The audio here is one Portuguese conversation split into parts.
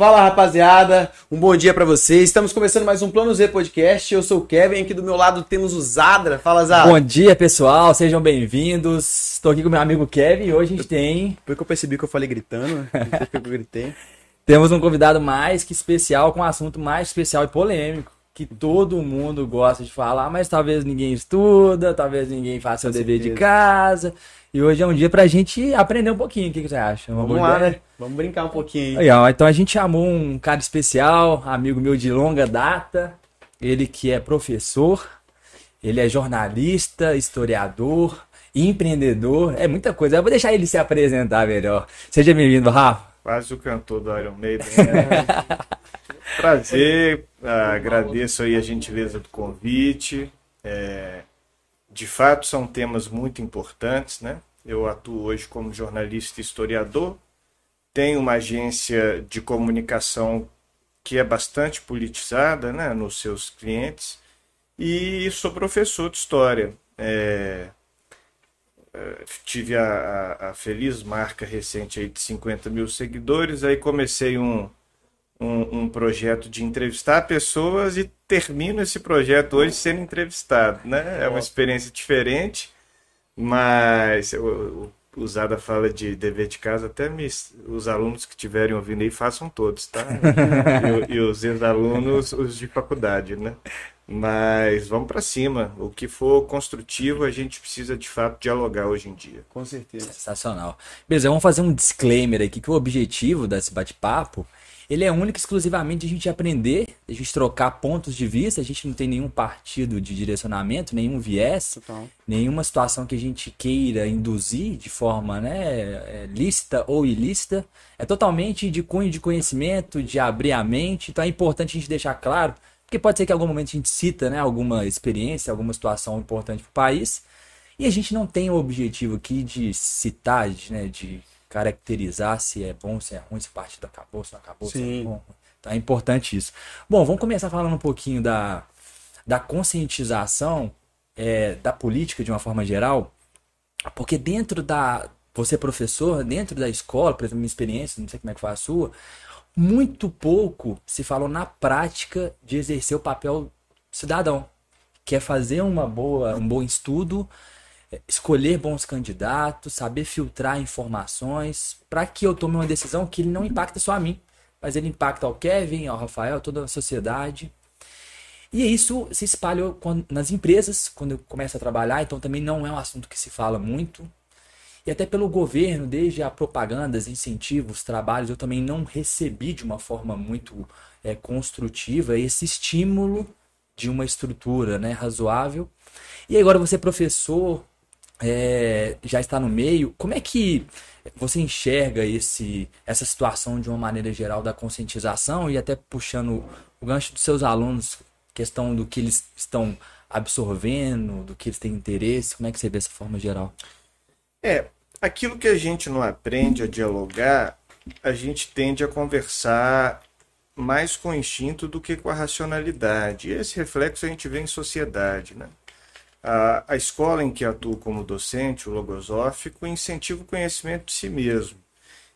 Fala rapaziada, um bom dia para vocês. Estamos começando mais um Plano Z Podcast. Eu sou o Kevin, aqui do meu lado temos o Zadra. Fala Zadra. Bom dia pessoal, sejam bem-vindos. Estou aqui com meu amigo Kevin e hoje a gente tem. Foi que eu percebi que eu falei gritando, que eu gritei. Temos um convidado mais que especial, com um assunto mais especial e polêmico, que todo mundo gosta de falar, mas talvez ninguém estuda, talvez ninguém faça o dever de casa. E hoje é um dia pra gente aprender um pouquinho. O que, que você acha? Uma Vamos lá, ideia? né? Vamos brincar um pouquinho. Aí, ó, então a gente chamou um cara especial, amigo meu de longa data. Ele que é professor, ele é jornalista, historiador, empreendedor, é muita coisa. Eu vou deixar ele se apresentar melhor. Seja bem-vindo, Rafa. Quase o cantor do Iron Maiden. Né? Prazer, agradeço aí a gentileza do convite. É, de fato, são temas muito importantes, né? Eu atuo hoje como jornalista e historiador, tenho uma agência de comunicação que é bastante politizada né, nos seus clientes e sou professor de história. É, é tive a, a, a, feliz marca recente aí de 50 mil seguidores, aí comecei um, um, um, projeto de entrevistar pessoas e termino esse projeto hoje sendo entrevistado, né? É uma experiência diferente, mas o, o Zada fala de dever de casa, até me, os alunos que estiverem ouvindo aí façam todos, tá? e, e os ex-alunos, os de faculdade, né? Mas vamos para cima. O que for construtivo, a gente precisa de fato dialogar hoje em dia. Com certeza. Sensacional. Beleza, vamos fazer um disclaimer aqui que o objetivo desse bate-papo ele é único exclusivamente de a gente aprender, a gente trocar pontos de vista, a gente não tem nenhum partido de direcionamento, nenhum viés, Total. nenhuma situação que a gente queira induzir de forma né, é, lícita ou ilícita. É totalmente de cunho de conhecimento, de abrir a mente. Então é importante a gente deixar claro, porque pode ser que em algum momento a gente cita né, alguma experiência, alguma situação importante para o país. E a gente não tem o objetivo aqui de citar, de, né, de caracterizar se é bom, se é ruim, se o partido acabou, se não acabou, Sim. se é bom. Então é importante isso. Bom, vamos começar falando um pouquinho da, da conscientização é, da política de uma forma geral, porque dentro da. Você é professor, dentro da escola, por exemplo, minha experiência, não sei como é que foi a sua, muito pouco se falou na prática de exercer o papel cidadão, que é fazer uma boa, um bom estudo escolher bons candidatos, saber filtrar informações, para que eu tome uma decisão que ele não impacta só a mim, mas ele impacta ao Kevin, ao Rafael, toda a sociedade. E isso se espalha nas empresas, quando eu começo a trabalhar, então também não é um assunto que se fala muito. E até pelo governo, desde a propagandas, incentivos, trabalhos, eu também não recebi de uma forma muito é, construtiva esse estímulo de uma estrutura né, razoável. E agora você é professor, é, já está no meio, como é que você enxerga esse, essa situação de uma maneira geral da conscientização e até puxando o gancho dos seus alunos, questão do que eles estão absorvendo, do que eles têm interesse, como é que você vê essa forma geral? É, aquilo que a gente não aprende a dialogar, a gente tende a conversar mais com o instinto do que com a racionalidade. E esse reflexo a gente vê em sociedade, né? A, a escola em que atuo como docente, o logosófico, incentiva o conhecimento de si mesmo.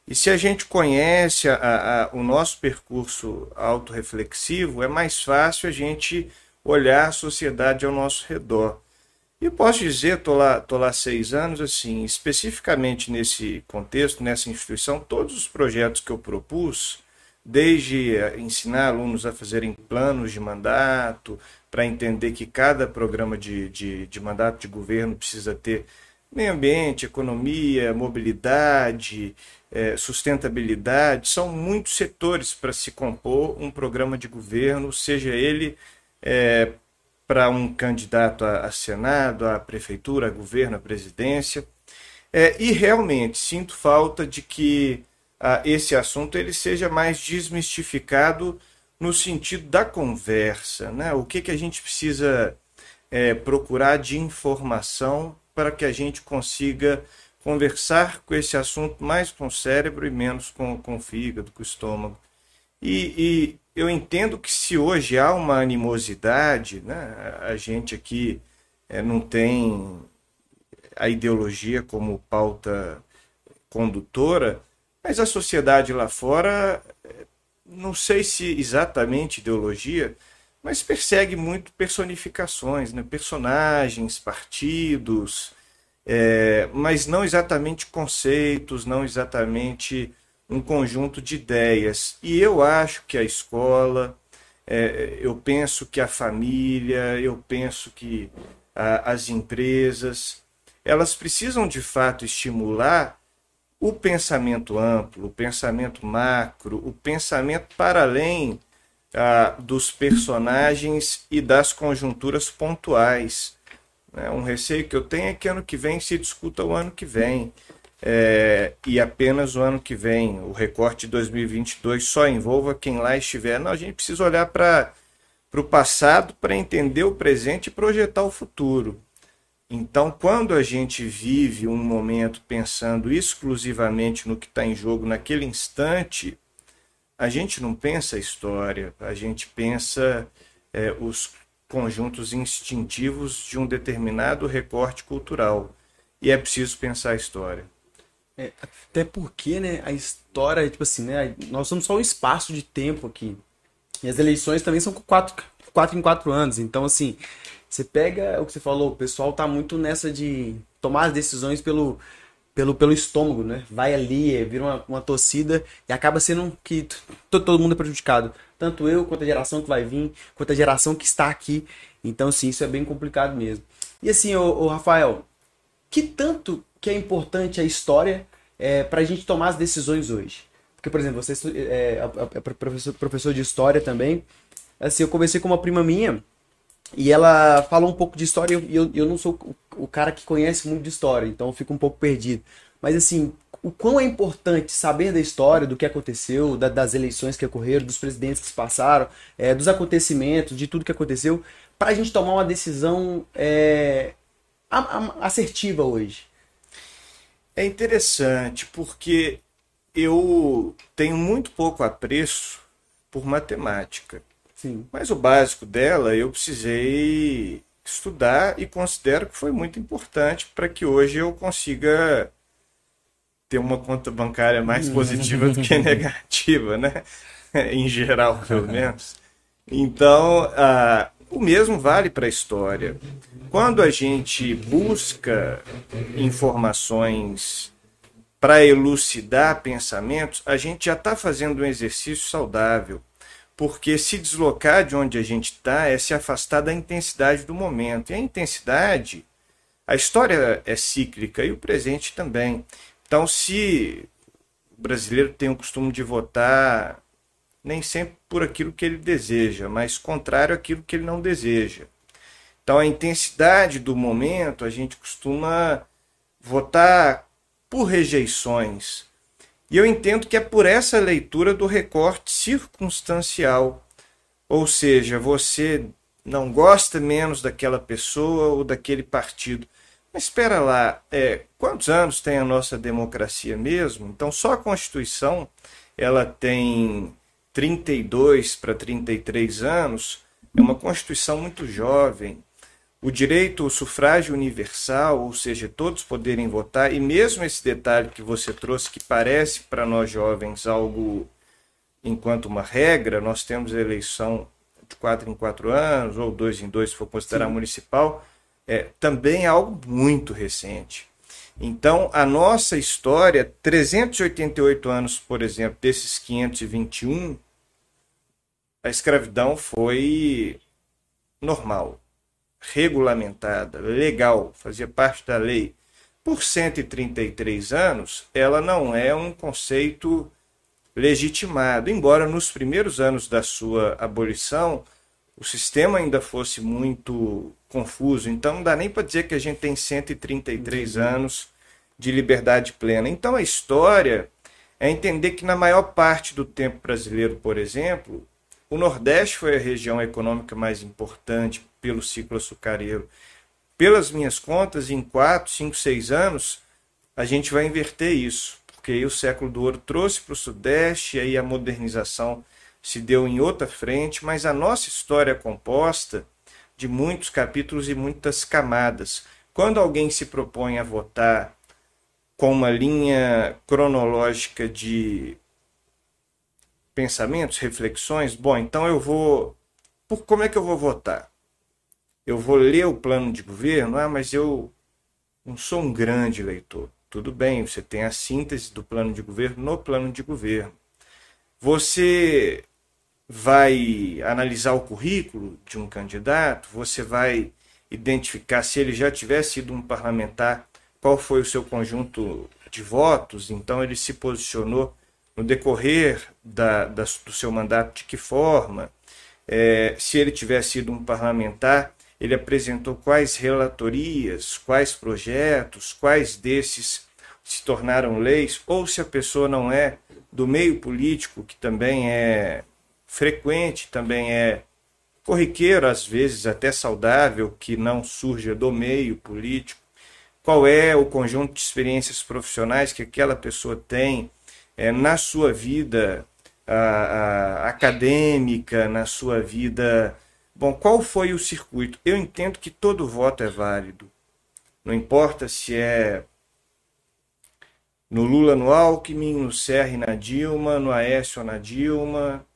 E se a gente conhece a, a, o nosso percurso autorreflexivo, é mais fácil a gente olhar a sociedade ao nosso redor. E posso dizer, estou lá, tô lá seis anos, assim, especificamente nesse contexto, nessa instituição, todos os projetos que eu propus, desde ensinar alunos a fazerem planos de mandato, para entender que cada programa de, de, de mandato de governo precisa ter meio ambiente, economia, mobilidade, é, sustentabilidade, são muitos setores para se compor um programa de governo, seja ele é, para um candidato a, a, Senado, a prefeitura, a governo, a presidência. É, e realmente sinto falta de que a, esse assunto ele seja mais desmistificado no sentido da conversa, né? O que, que a gente precisa é, procurar de informação para que a gente consiga conversar com esse assunto mais com o cérebro e menos com, com o fígado, com o estômago. E, e eu entendo que se hoje há uma animosidade, né? A gente aqui é, não tem a ideologia como pauta condutora, mas a sociedade lá fora não sei se exatamente ideologia, mas persegue muito personificações, né? personagens, partidos, é, mas não exatamente conceitos, não exatamente um conjunto de ideias. E eu acho que a escola, é, eu penso que a família, eu penso que a, as empresas, elas precisam de fato estimular o pensamento amplo, o pensamento macro, o pensamento para além ah, dos personagens e das conjunturas pontuais. Né? Um receio que eu tenho é que ano que vem se discuta o ano que vem. É, e apenas o ano que vem, o recorte de 2022 só envolva quem lá estiver. Não, a gente precisa olhar para o passado para entender o presente e projetar o futuro. Então, quando a gente vive um momento pensando exclusivamente no que está em jogo naquele instante, a gente não pensa a história, a gente pensa é, os conjuntos instintivos de um determinado recorte cultural. E é preciso pensar a história. É, até porque, né, a história, tipo assim, né, nós somos só um espaço de tempo aqui. E as eleições também são quatro, quatro em quatro anos. Então, assim, você pega o que você falou, o pessoal tá muito nessa de tomar as decisões pelo, pelo, pelo estômago, né? Vai ali, vira uma, uma torcida e acaba sendo que todo, mundo é prejudicado. Tanto eu, quanto a geração que vai vir, quanto a geração que está aqui. Então, sim, isso é bem complicado mesmo. E assim, ô, ô Rafael, que tanto que é importante a história é, para a gente tomar as decisões hoje? Porque, por exemplo, você é, é, é professor, professor de história também. Assim, eu conversei com uma prima minha e ela falou um pouco de história e eu, eu não sou o cara que conhece muito de história, então eu fico um pouco perdido. Mas assim, o quão é importante saber da história, do que aconteceu, da, das eleições que ocorreram, dos presidentes que se passaram, é, dos acontecimentos, de tudo que aconteceu, para a gente tomar uma decisão é, assertiva hoje. É interessante porque eu tenho muito pouco apreço por matemática. Sim. Mas o básico dela eu precisei estudar e considero que foi muito importante para que hoje eu consiga ter uma conta bancária mais positiva do que negativa, né? em geral, pelo menos. Então, o mesmo vale para a história. Quando a gente busca informações para elucidar pensamentos, a gente já está fazendo um exercício saudável porque se deslocar de onde a gente está é se afastar da intensidade do momento. E a intensidade, a história é cíclica e o presente também. Então, se o brasileiro tem o costume de votar nem sempre por aquilo que ele deseja, mas contrário àquilo que ele não deseja. Então, a intensidade do momento, a gente costuma votar por rejeições, e eu entendo que é por essa leitura do recorte circunstancial. Ou seja, você não gosta menos daquela pessoa ou daquele partido. Mas espera lá, é, quantos anos tem a nossa democracia mesmo? Então só a Constituição ela tem 32 para 33 anos, é uma Constituição muito jovem o direito ao sufrágio universal, ou seja, todos poderem votar, e mesmo esse detalhe que você trouxe, que parece para nós jovens algo enquanto uma regra, nós temos a eleição de quatro em quatro anos, ou dois em dois, se for considerar Sim. municipal, é, também é algo muito recente. Então, a nossa história, 388 anos, por exemplo, desses 521, a escravidão foi normal regulamentada, legal, fazia parte da lei, por 133 anos, ela não é um conceito legitimado, embora nos primeiros anos da sua abolição o sistema ainda fosse muito confuso. Então não dá nem para dizer que a gente tem 133 uhum. anos de liberdade plena. Então a história é entender que na maior parte do tempo brasileiro, por exemplo, o Nordeste foi a região econômica mais importante pelo ciclo açucareiro. Pelas minhas contas, em 4, 5, 6 anos, a gente vai inverter isso, porque o século do ouro trouxe para o Sudeste, e aí a modernização se deu em outra frente, mas a nossa história é composta de muitos capítulos e muitas camadas. Quando alguém se propõe a votar com uma linha cronológica de pensamentos, reflexões. Bom, então eu vou. Por como é que eu vou votar? Eu vou ler o plano de governo, ah, mas eu não sou um grande leitor. Tudo bem, você tem a síntese do plano de governo no plano de governo. Você vai analisar o currículo de um candidato, você vai identificar se ele já tivesse sido um parlamentar, qual foi o seu conjunto de votos, então ele se posicionou no decorrer da, da do seu mandato de que forma, é, se ele tivesse sido um parlamentar, ele apresentou quais relatorias, quais projetos, quais desses se tornaram leis, ou se a pessoa não é do meio político, que também é frequente, também é corriqueiro, às vezes até saudável, que não surja do meio político, qual é o conjunto de experiências profissionais que aquela pessoa tem é, na sua vida a, a, acadêmica, na sua vida. Bom, qual foi o circuito? Eu entendo que todo voto é válido. Não importa se é no Lula no Alckmin, no Serra na Dilma, no Aécio na Dilma,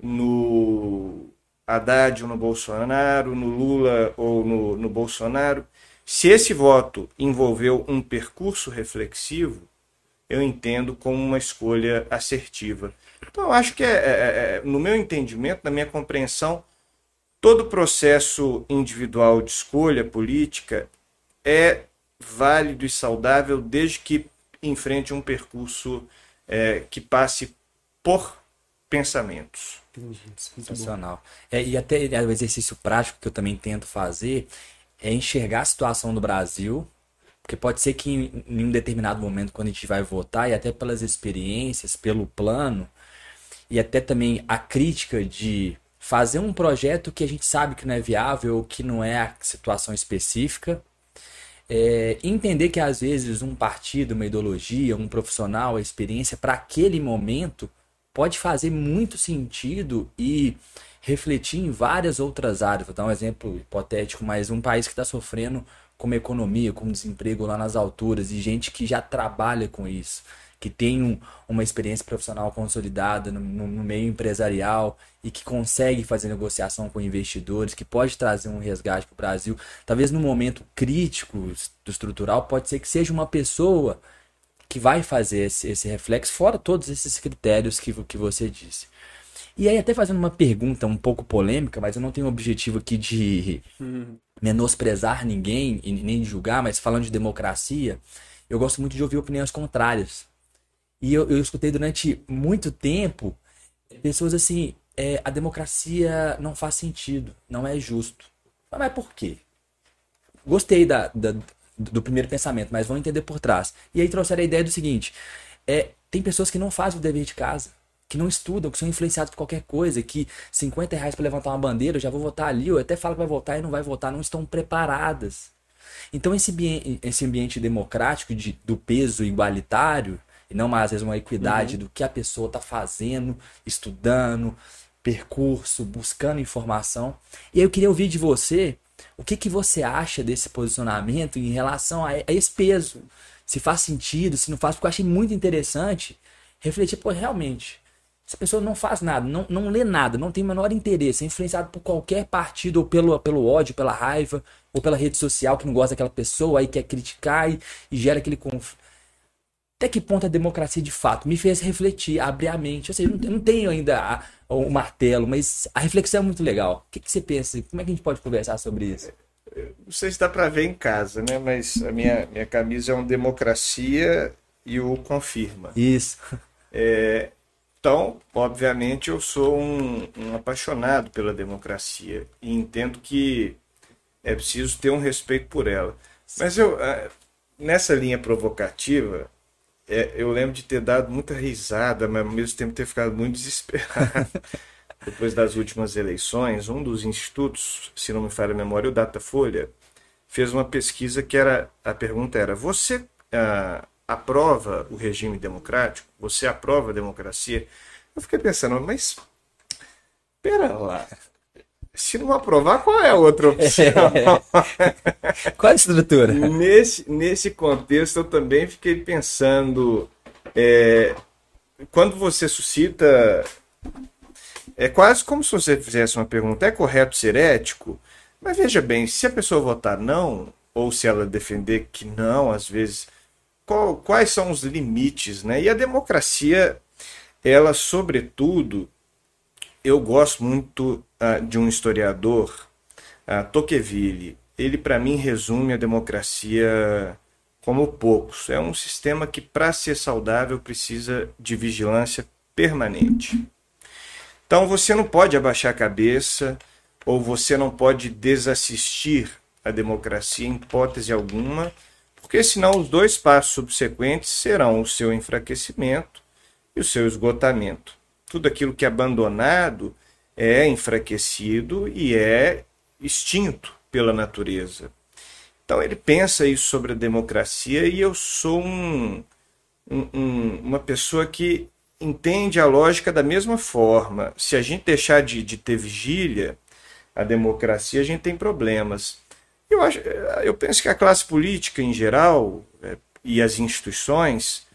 no Haddad ou no Bolsonaro, no Lula ou no, no Bolsonaro. Se esse voto envolveu um percurso reflexivo, eu entendo como uma escolha assertiva. Então, eu acho que, é, é, é, é no meu entendimento, na minha compreensão, todo processo individual de escolha política é válido e saudável desde que enfrente um percurso é, que passe por pensamentos. Sensacional. É, e até é, o exercício prático que eu também tento fazer é enxergar a situação do Brasil, porque pode ser que em, em um determinado momento, quando a gente vai votar, e até pelas experiências, pelo plano, e até também a crítica de fazer um projeto que a gente sabe que não é viável ou que não é a situação específica, é, entender que às vezes um partido, uma ideologia, um profissional, a experiência para aquele momento pode fazer muito sentido e refletir em várias outras áreas. Vou dar um exemplo hipotético, mas um país que está sofrendo com uma economia, com desemprego lá nas alturas e gente que já trabalha com isso que tem um, uma experiência profissional consolidada no, no, meio empresarial e que consegue fazer negociação com investidores, que pode trazer um resgate para o Brasil. Talvez no momento crítico do estrutural, pode ser que seja uma pessoa que vai fazer esse, esse reflexo, fora todos esses critérios que, que você disse. E aí, até fazendo uma pergunta um pouco polêmica, mas eu não tenho o objetivo aqui de hum. Menosprezar ninguém e nem julgar, mas falando de democracia, eu gosto muito de ouvir opiniões contrárias. E eu, eu escutei durante muito tempo pessoas assim: é, a democracia não faz sentido, não é justo. Mas por quê? Gostei da, da, do primeiro pensamento, mas vão entender por trás. E aí trouxeram a ideia do seguinte: é, tem pessoas que não fazem o dever de casa, que não estudam, que são influenciados por qualquer coisa, que 50 reais para levantar uma bandeira, eu já vou votar ali, eu até falo que vai votar e não vai votar, não estão preparadas. Então esse, esse ambiente democrático de, do peso igualitário e não mais, às vezes, uma equidade uhum. do que a pessoa está fazendo, estudando, percurso, buscando informação. E aí eu queria ouvir de você o que, que você acha desse posicionamento em relação a, a esse peso. Se faz sentido, se não faz, porque eu achei muito interessante refletir, pô, realmente, essa pessoa não faz nada, não, não lê nada, não tem o menor interesse, é influenciado por qualquer partido, ou pelo, pelo ódio, pela raiva, ou pela rede social que não gosta daquela pessoa, aí quer criticar e, e gera aquele conflito até que ponto a democracia de fato me fez refletir, abrir a mente. Ou seja, eu não tenho ainda o martelo, mas a reflexão é muito legal. O que, que, você pensa? Como é que a gente pode conversar sobre isso? Não sei se dá para ver em casa, né? Mas a minha, minha camisa é uma democracia e o confirma. Isso. É, então, obviamente, eu sou um, um apaixonado pela democracia e entendo que é preciso ter um respeito por ela. Mas eu, ah, nessa linha provocativa, é, eu lembro de ter dado muita risada, mas ao mesmo tempo ter ficado muito desesperado. Depois das últimas eleições, um dos institutos, se não me falha a memória, o Datafolha, fez uma pesquisa que era a pergunta era: você ah, aprova o regime democrático? Você aprova a democracia? Eu fiquei pensando, mas pera lá. Se não aprovar, qual é a outra opção? qual a estrutura? Nesse, nesse contexto, eu também fiquei pensando: é, quando você suscita É quase como se você fizesse uma pergunta: é correto ser ético? Mas veja bem, se a pessoa votar não, ou se ela defender que não, às vezes, qual, quais são os limites, né? E a democracia, ela, sobretudo, eu gosto muito uh, de um historiador, uh, Tocqueville. Ele, para mim, resume a democracia como poucos. É um sistema que, para ser saudável, precisa de vigilância permanente. Então, você não pode abaixar a cabeça ou você não pode desassistir a democracia em hipótese alguma, porque senão os dois passos subsequentes serão o seu enfraquecimento e o seu esgotamento. Tudo aquilo que é abandonado é enfraquecido e é extinto pela natureza. Então ele pensa isso sobre a democracia e eu sou um, um, uma pessoa que entende a lógica da mesma forma. Se a gente deixar de, de ter vigília, a democracia, a gente tem problemas. Eu, acho, eu penso que a classe política em geral é, e as instituições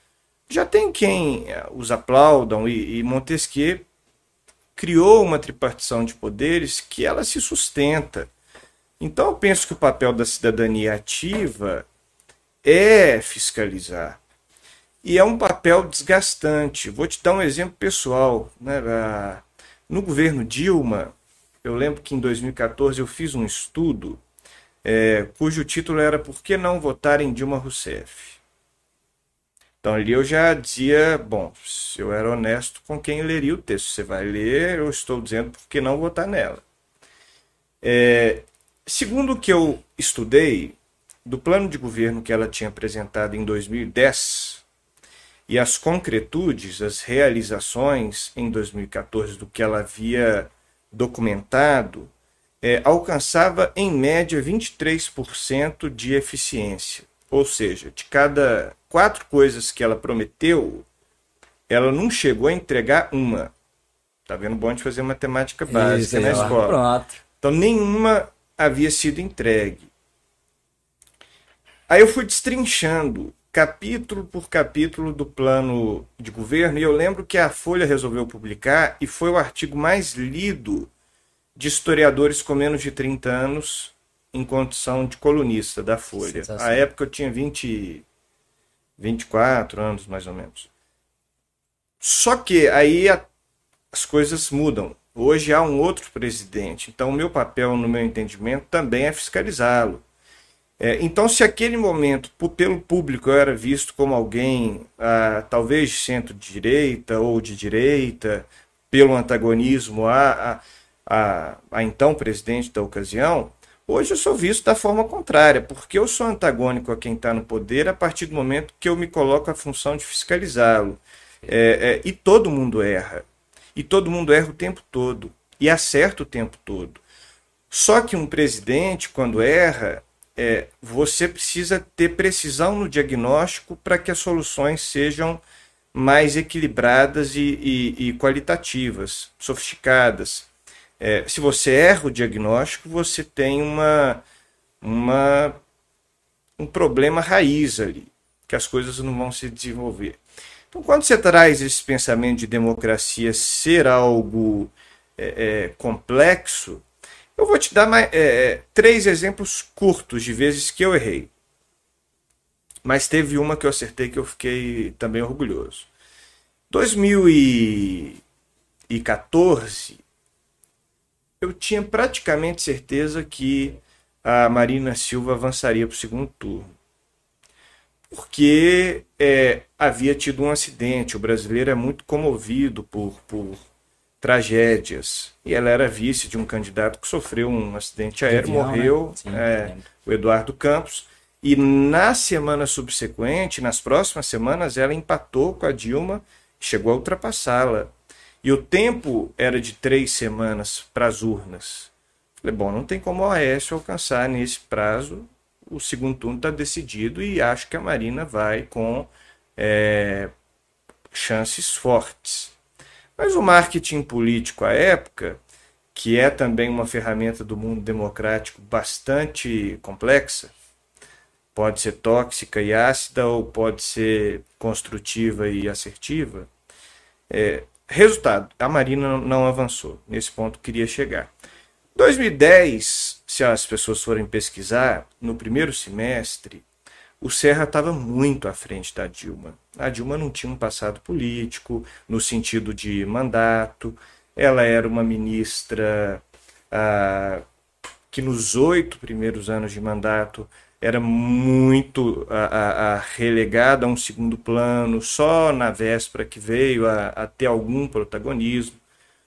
já tem quem é, os aplaudam e, e Montesquieu criou uma tripartição de poderes que ela se sustenta. Então eu penso que o papel da cidadania ativa é fiscalizar. E é um papel desgastante. Vou te dar um exemplo pessoal. Né? No governo Dilma, eu lembro que em 2014 eu fiz um estudo é, cujo título era Por que não votar em Dilma Rousseff? Então ali eu já dizia, bom, se eu era honesto com quem leria o texto, você vai ler, eu estou dizendo por que não votar nela. É, segundo o que eu estudei, do plano de governo que ela tinha apresentado em 2010 e as concretudes, as realizações em 2014 do que ela havia documentado, é, alcançava em média 23% de eficiência. Ou seja, de cada quatro coisas que ela prometeu, ela não chegou a entregar uma. Tá vendo bom de fazer matemática básica Isso, na escola. Pronto. Então nenhuma havia sido entregue. Aí eu fui destrinchando capítulo por capítulo do plano de governo, e eu lembro que a Folha resolveu publicar, e foi o artigo mais lido de historiadores com menos de 30 anos em condição de colunista da Folha. A época eu tinha 20, 24 anos, mais ou menos. Só que aí a, as coisas mudam. Hoje há um outro presidente, então o meu papel, no meu entendimento, também é fiscalizá-lo. É, então, se aquele momento, pelo público, eu era visto como alguém, ah, talvez de centro-direita ou de direita, pelo antagonismo a, a, a, a, então presidente da ocasião, hoje eu sou visto da forma contrária, porque eu sou antagônico a quem está no poder a partir do momento que eu me coloco a função de fiscalizá-lo. É, é, e todo mundo erra. E todo mundo erra o tempo todo. E acerta o tempo todo. Só que um presidente, quando erra, é, você precisa ter precisão no diagnóstico para que as soluções sejam mais equilibradas e, e, e qualitativas, sofisticadas. É, se você erra o diagnóstico, você tem uma, uma, um problema raiz ali, que as coisas não vão se desenvolver. Então, quando você traz esse pensamento de democracia ser algo é, é, complexo, eu vou te dar mais, é, é, três exemplos curtos de vezes que eu errei. Mas teve uma que eu acertei que eu fiquei também orgulhoso. 2014, eu tinha praticamente certeza que a Marina Silva avançaria para o segundo turno. Porque é, havia tido um acidente. O brasileiro é muito comovido por, por tragédias. E ela era vice de um candidato que sofreu um acidente aéreo, avião, morreu, né? Sim, é, o Eduardo Campos. E na semana subsequente, nas próximas semanas, ela empatou com a Dilma, chegou a ultrapassá-la. E o tempo era de três semanas para as urnas. Falei, bom, não tem como o Aécio alcançar nesse prazo. O segundo turno está decidido e acho que a Marina vai com é, chances fortes. Mas o marketing político à época, que é também uma ferramenta do mundo democrático bastante complexa, pode ser tóxica e ácida ou pode ser construtiva e assertiva. É, resultado, a Marina não avançou. Nesse ponto queria chegar. 2010, se as pessoas forem pesquisar, no primeiro semestre, o Serra estava muito à frente da Dilma. A Dilma não tinha um passado político, no sentido de mandato. Ela era uma ministra ah, que nos oito primeiros anos de mandato era muito a, a, a relegada a um segundo plano, só na véspera que veio a, a, ter algum protagonismo.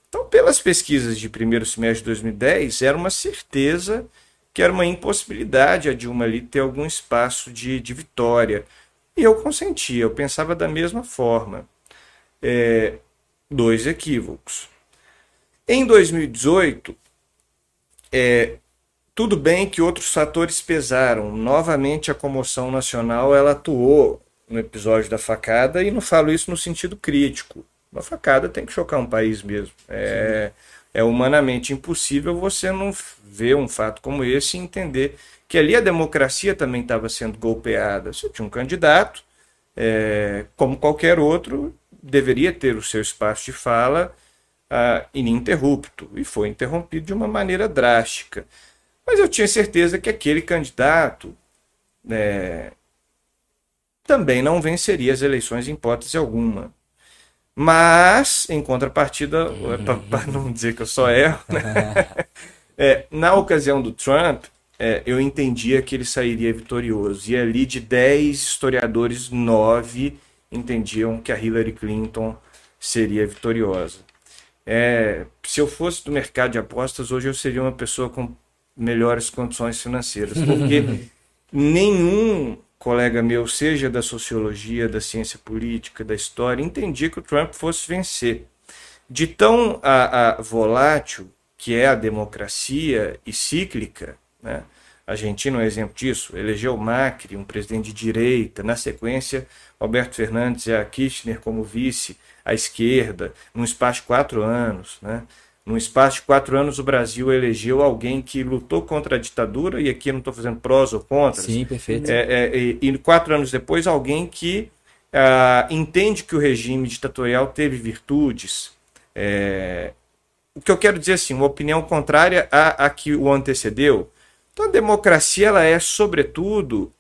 Então, pelas pesquisas de primeiro semestre de 2010, era uma certeza que era uma impossibilidade a Dilma ali ter algum espaço de, de vitória. E eu consentia, eu pensava da mesma forma. É, dois equívocos. Em 2018, é, tudo bem que outros fatores pesaram. Novamente, a comoção nacional ela atuou no episódio da facada e não falo isso no sentido crítico. Uma facada tem que chocar um país mesmo. É, é humanamente impossível você não ver um fato como esse e entender que ali a democracia também estava sendo golpeada. Você tinha um candidato, é, como qualquer outro, deveria ter o seu espaço de fala ah, ininterrupto e foi interrompido de uma maneira drástica. Mas eu tinha certeza que aquele candidato é, também não venceria as eleições em hipótese alguma. Mas, em contrapartida, para não dizer que eu só erro, né? é, na ocasião do Trump, é, eu entendia que ele sairia vitorioso. E ali de 10 historiadores, 9 entendiam que a Hillary Clinton seria vitoriosa. É, se eu fosse do mercado de apostas, hoje eu seria uma pessoa com melhores condições financeiras, porque nenhum colega meu, seja da sociologia, da ciência política, da história, entendia que o Trump fosse vencer. De tão a, a volátil que é a democracia e cíclica, né? A Argentina é um exemplo disso, elegeu Macri, um presidente de direita, na sequência, Alberto Fernandes e a Kirchner como vice, à esquerda, num espaço de quatro anos, né? Num espaço de quatro anos, o Brasil elegeu alguém que lutou contra a ditadura, e aqui eu não estou fazendo prós ou contras. Sim, perfeito. É, é, e, e, quatro anos depois, alguém que ah, entende que o regime ditatorial teve virtudes. É, o que eu quero dizer assim, uma opinião contrária à, à que o antecedeu. Então, a democracia ela é, sobretudo,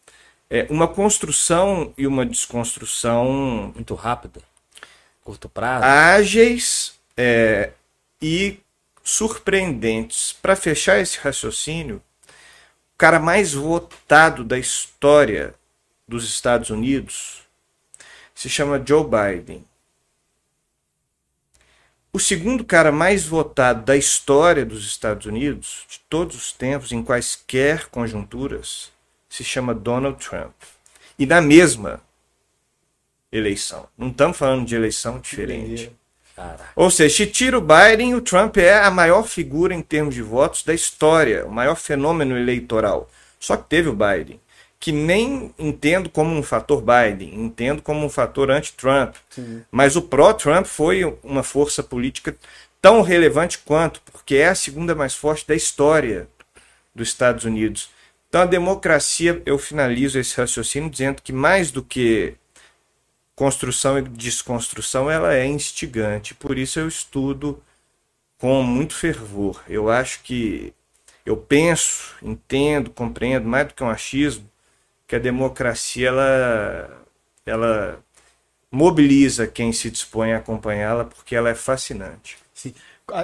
é, uma construção e uma desconstrução. Muito rápida, curto prazo. Ágeis, é, e surpreendentes. Para fechar esse raciocínio, o cara mais votado da história dos Estados Unidos se chama Joe Biden. O segundo cara mais votado da história dos Estados Unidos, de todos os tempos, em quaisquer conjunturas, se chama Donald Trump. E na mesma eleição. Não estamos falando de eleição diferente. Caraca. Ou seja, se tira o Biden, o Trump é a maior figura em termos de votos da história, o maior fenômeno eleitoral. Só que teve o Biden, que nem entendo como um fator Biden, entendo como um fator anti-Trump. Mas o pró-Trump foi uma força política tão relevante quanto, porque é a segunda mais forte da história dos Estados Unidos. Então a democracia, eu finalizo esse raciocínio dizendo que mais do que construção e desconstrução ela é instigante. Por isso eu estudo com muito fervor. Eu acho que eu penso, entendo, compreendo mais do que um achismo que a democracia ela ela mobiliza quem se dispõe a acompanhá-la porque ela é fascinante. Sim.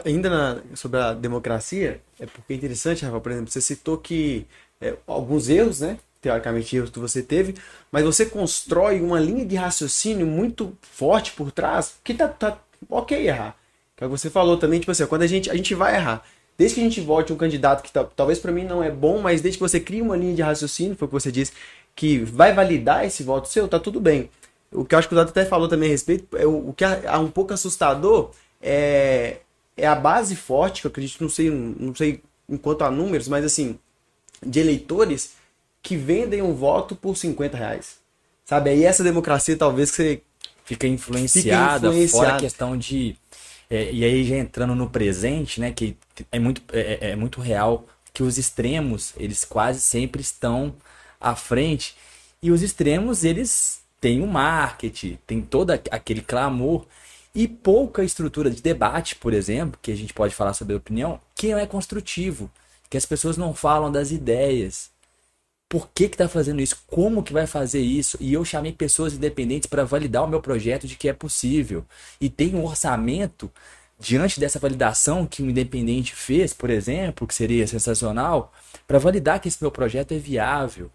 Ainda na, sobre a democracia, é porque é interessante, Rafa, por exemplo, você citou que é, alguns erros, né? Teoricamente erros que você teve, mas você constrói uma linha de raciocínio muito forte por trás, que tá, tá ok errar. Que é você falou também, tipo assim, quando a gente, a gente vai errar. Desde que a gente vote um candidato que tá, talvez para mim não é bom, mas desde que você cria uma linha de raciocínio, foi o que você disse, que vai validar esse voto seu, tá tudo bem. O que eu acho que o Dato até falou também a respeito, é o, o que é, é um pouco assustador é, é a base forte, que eu acredito, não sei, não sei enquanto a números, mas assim, de eleitores que vendem um voto por 50 reais. Sabe? Aí essa democracia talvez que você. Fica influenciada, Fica influenciada. fora a questão de. É, e aí já entrando no presente, né? Que é muito, é, é, é muito real que os extremos, eles quase sempre estão à frente. E os extremos, eles têm o um marketing, tem todo aquele clamor. E pouca estrutura de debate, por exemplo, que a gente pode falar sobre a opinião, que não é construtivo, que as pessoas não falam das ideias. Por que que tá fazendo isso? Como que vai fazer isso? E eu chamei pessoas independentes para validar o meu projeto de que é possível. E tem um orçamento diante dessa validação que um independente fez, por exemplo, que seria sensacional, para validar que esse meu projeto é viável.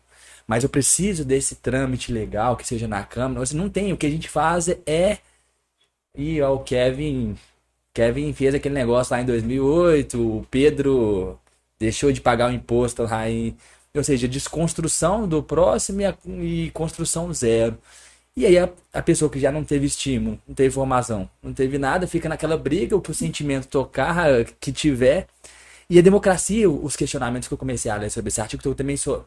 Mas eu preciso desse trâmite legal que seja na Câmara. Você não tem. O que a gente faz é. E ó, o Kevin. Kevin fez aquele negócio lá em 2008. O Pedro deixou de pagar o imposto lá em. Ou seja, desconstrução do próximo e, a, e construção zero. E aí a, a, pessoa que já não teve estímulo, não teve formação, não teve nada, fica naquela briga, o sentimento tocar, que tiver. E a democracia, os questionamentos que eu comecei a ler sobre esse artigo, que eu também sou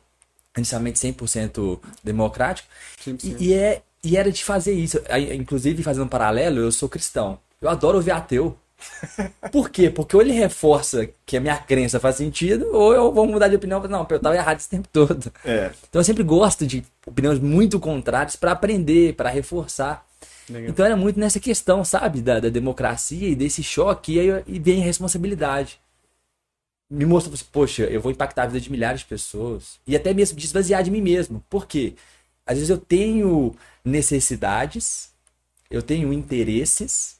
inicialmente 100% democrático, 100%. E, e, é, e era de fazer isso. Inclusive, fazendo um paralelo, eu sou cristão. Eu adoro ouvir ateu. Por quê? Porque ou ele reforça que a minha crença faz sentido, ou eu vou mudar de opinião. Não, eu estava errado esse tempo todo. É. Então eu sempre gosto de opiniões muito contrárias para aprender, para reforçar. Legal. Então era muito nessa questão, sabe? Da, da democracia e desse choque, e aí e vem a responsabilidade. Me mostra, assim, poxa, eu vou impactar a vida de milhares de pessoas. E até mesmo desvaziar de mim mesmo. Por quê? Às vezes eu tenho necessidades, eu tenho interesses,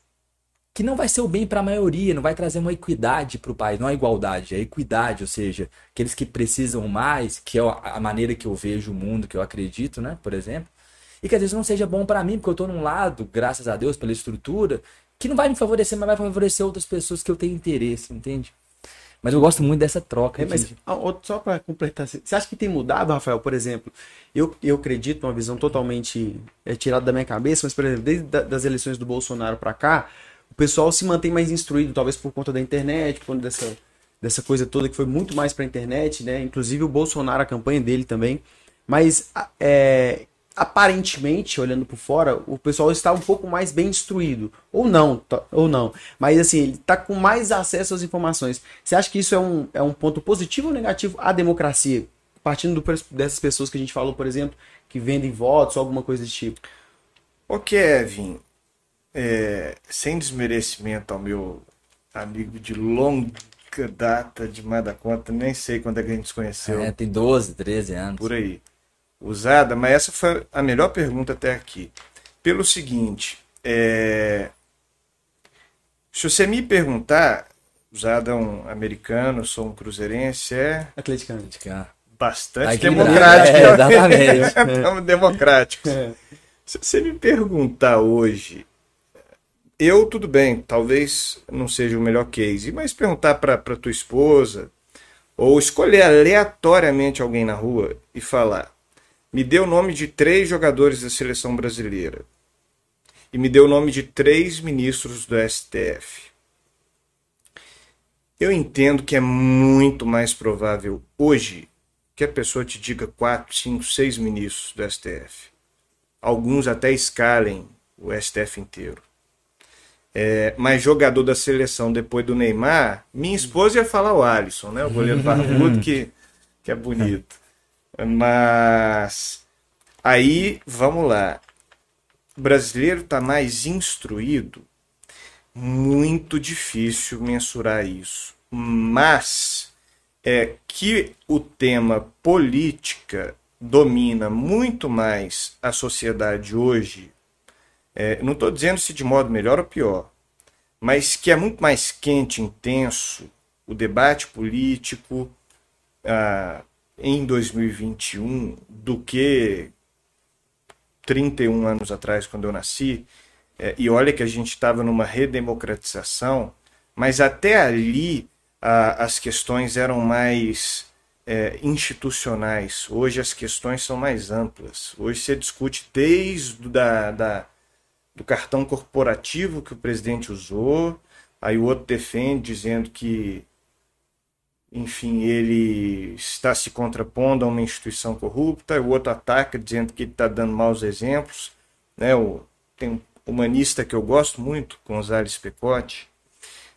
que não vai ser o bem para a maioria, não vai trazer uma equidade para o país, não é igualdade, é equidade, ou seja, aqueles que precisam mais, que é a maneira que eu vejo o mundo, que eu acredito, né, por exemplo, e que às vezes não seja bom para mim, porque eu estou num lado, graças a Deus, pela estrutura, que não vai me favorecer, mas vai favorecer outras pessoas que eu tenho interesse, entende? Mas eu gosto muito dessa troca. É, mas só para completar, você acha que tem mudado, Rafael? Por exemplo, eu, eu acredito, uma visão totalmente é, tirada da minha cabeça, mas, por exemplo, desde das eleições do Bolsonaro para cá, o pessoal se mantém mais instruído, talvez por conta da internet, por conta dessa, dessa coisa toda que foi muito mais para a internet, né? Inclusive o Bolsonaro, a campanha dele também. Mas é, aparentemente, olhando por fora, o pessoal está um pouco mais bem instruído. Ou não, ou não. Mas assim, ele está com mais acesso às informações. Você acha que isso é um, é um ponto positivo ou negativo à democracia? Partindo do, dessas pessoas que a gente falou, por exemplo, que vendem votos ou alguma coisa desse tipo. Ô Kevin, é, sem desmerecimento ao meu amigo de longa data, de mais da conta, nem sei quando é que a gente se conheceu. É, tem 12, 13 anos. Por aí. Usada, mas essa foi a melhor pergunta até aqui. Pelo seguinte, é... se você me perguntar, usada é um americano, sou um cruzeirense, é. Atleticano. Bastante democrático. É, exatamente. Estamos democráticos. É. Se você me perguntar hoje, eu, tudo bem, talvez não seja o melhor case, mas perguntar para tua esposa, ou escolher aleatoriamente alguém na rua e falar: me dê o nome de três jogadores da seleção brasileira e me dê o nome de três ministros do STF. Eu entendo que é muito mais provável hoje que a pessoa te diga quatro, cinco, seis ministros do STF. Alguns até escalem o STF inteiro. É, mas jogador da seleção depois do Neymar, minha esposa ia falar o Alisson, né? O goleiro barbudo que, que é bonito. Mas aí, vamos lá. O brasileiro está mais instruído. Muito difícil mensurar isso. Mas é que o tema política domina muito mais a sociedade hoje é, não estou dizendo se de modo melhor ou pior, mas que é muito mais quente, intenso o debate político ah, em 2021 do que 31 anos atrás, quando eu nasci. É, e olha que a gente estava numa redemocratização, mas até ali ah, as questões eram mais é, institucionais. Hoje as questões são mais amplas. Hoje você discute desde da, da do cartão corporativo que o presidente usou, aí o outro defende dizendo que, enfim, ele está se contrapondo a uma instituição corrupta, o outro ataca dizendo que ele está dando maus exemplos. Né? O, tem um humanista que eu gosto muito, Gonzales Pecotti,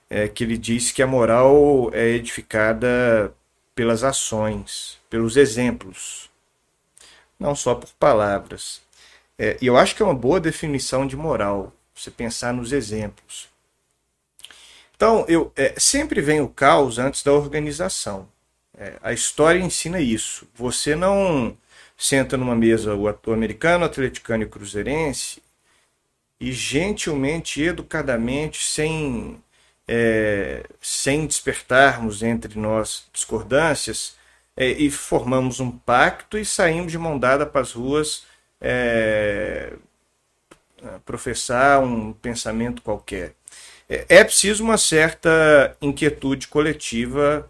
é, que ele diz que a moral é edificada pelas ações, pelos exemplos, não só por palavras. É, e eu acho que é uma boa definição de moral. Você pensar nos exemplos. Então, eu é, sempre vem o caos antes da organização. É, a história ensina isso. Você não senta numa mesa o ator americano, atleticano e cruzeirense e gentilmente, educadamente, sem, é, sem despertarmos entre nós discordâncias, é, e formamos um pacto e saímos de mão dada para as ruas é, professar um pensamento qualquer. É, é preciso uma certa inquietude coletiva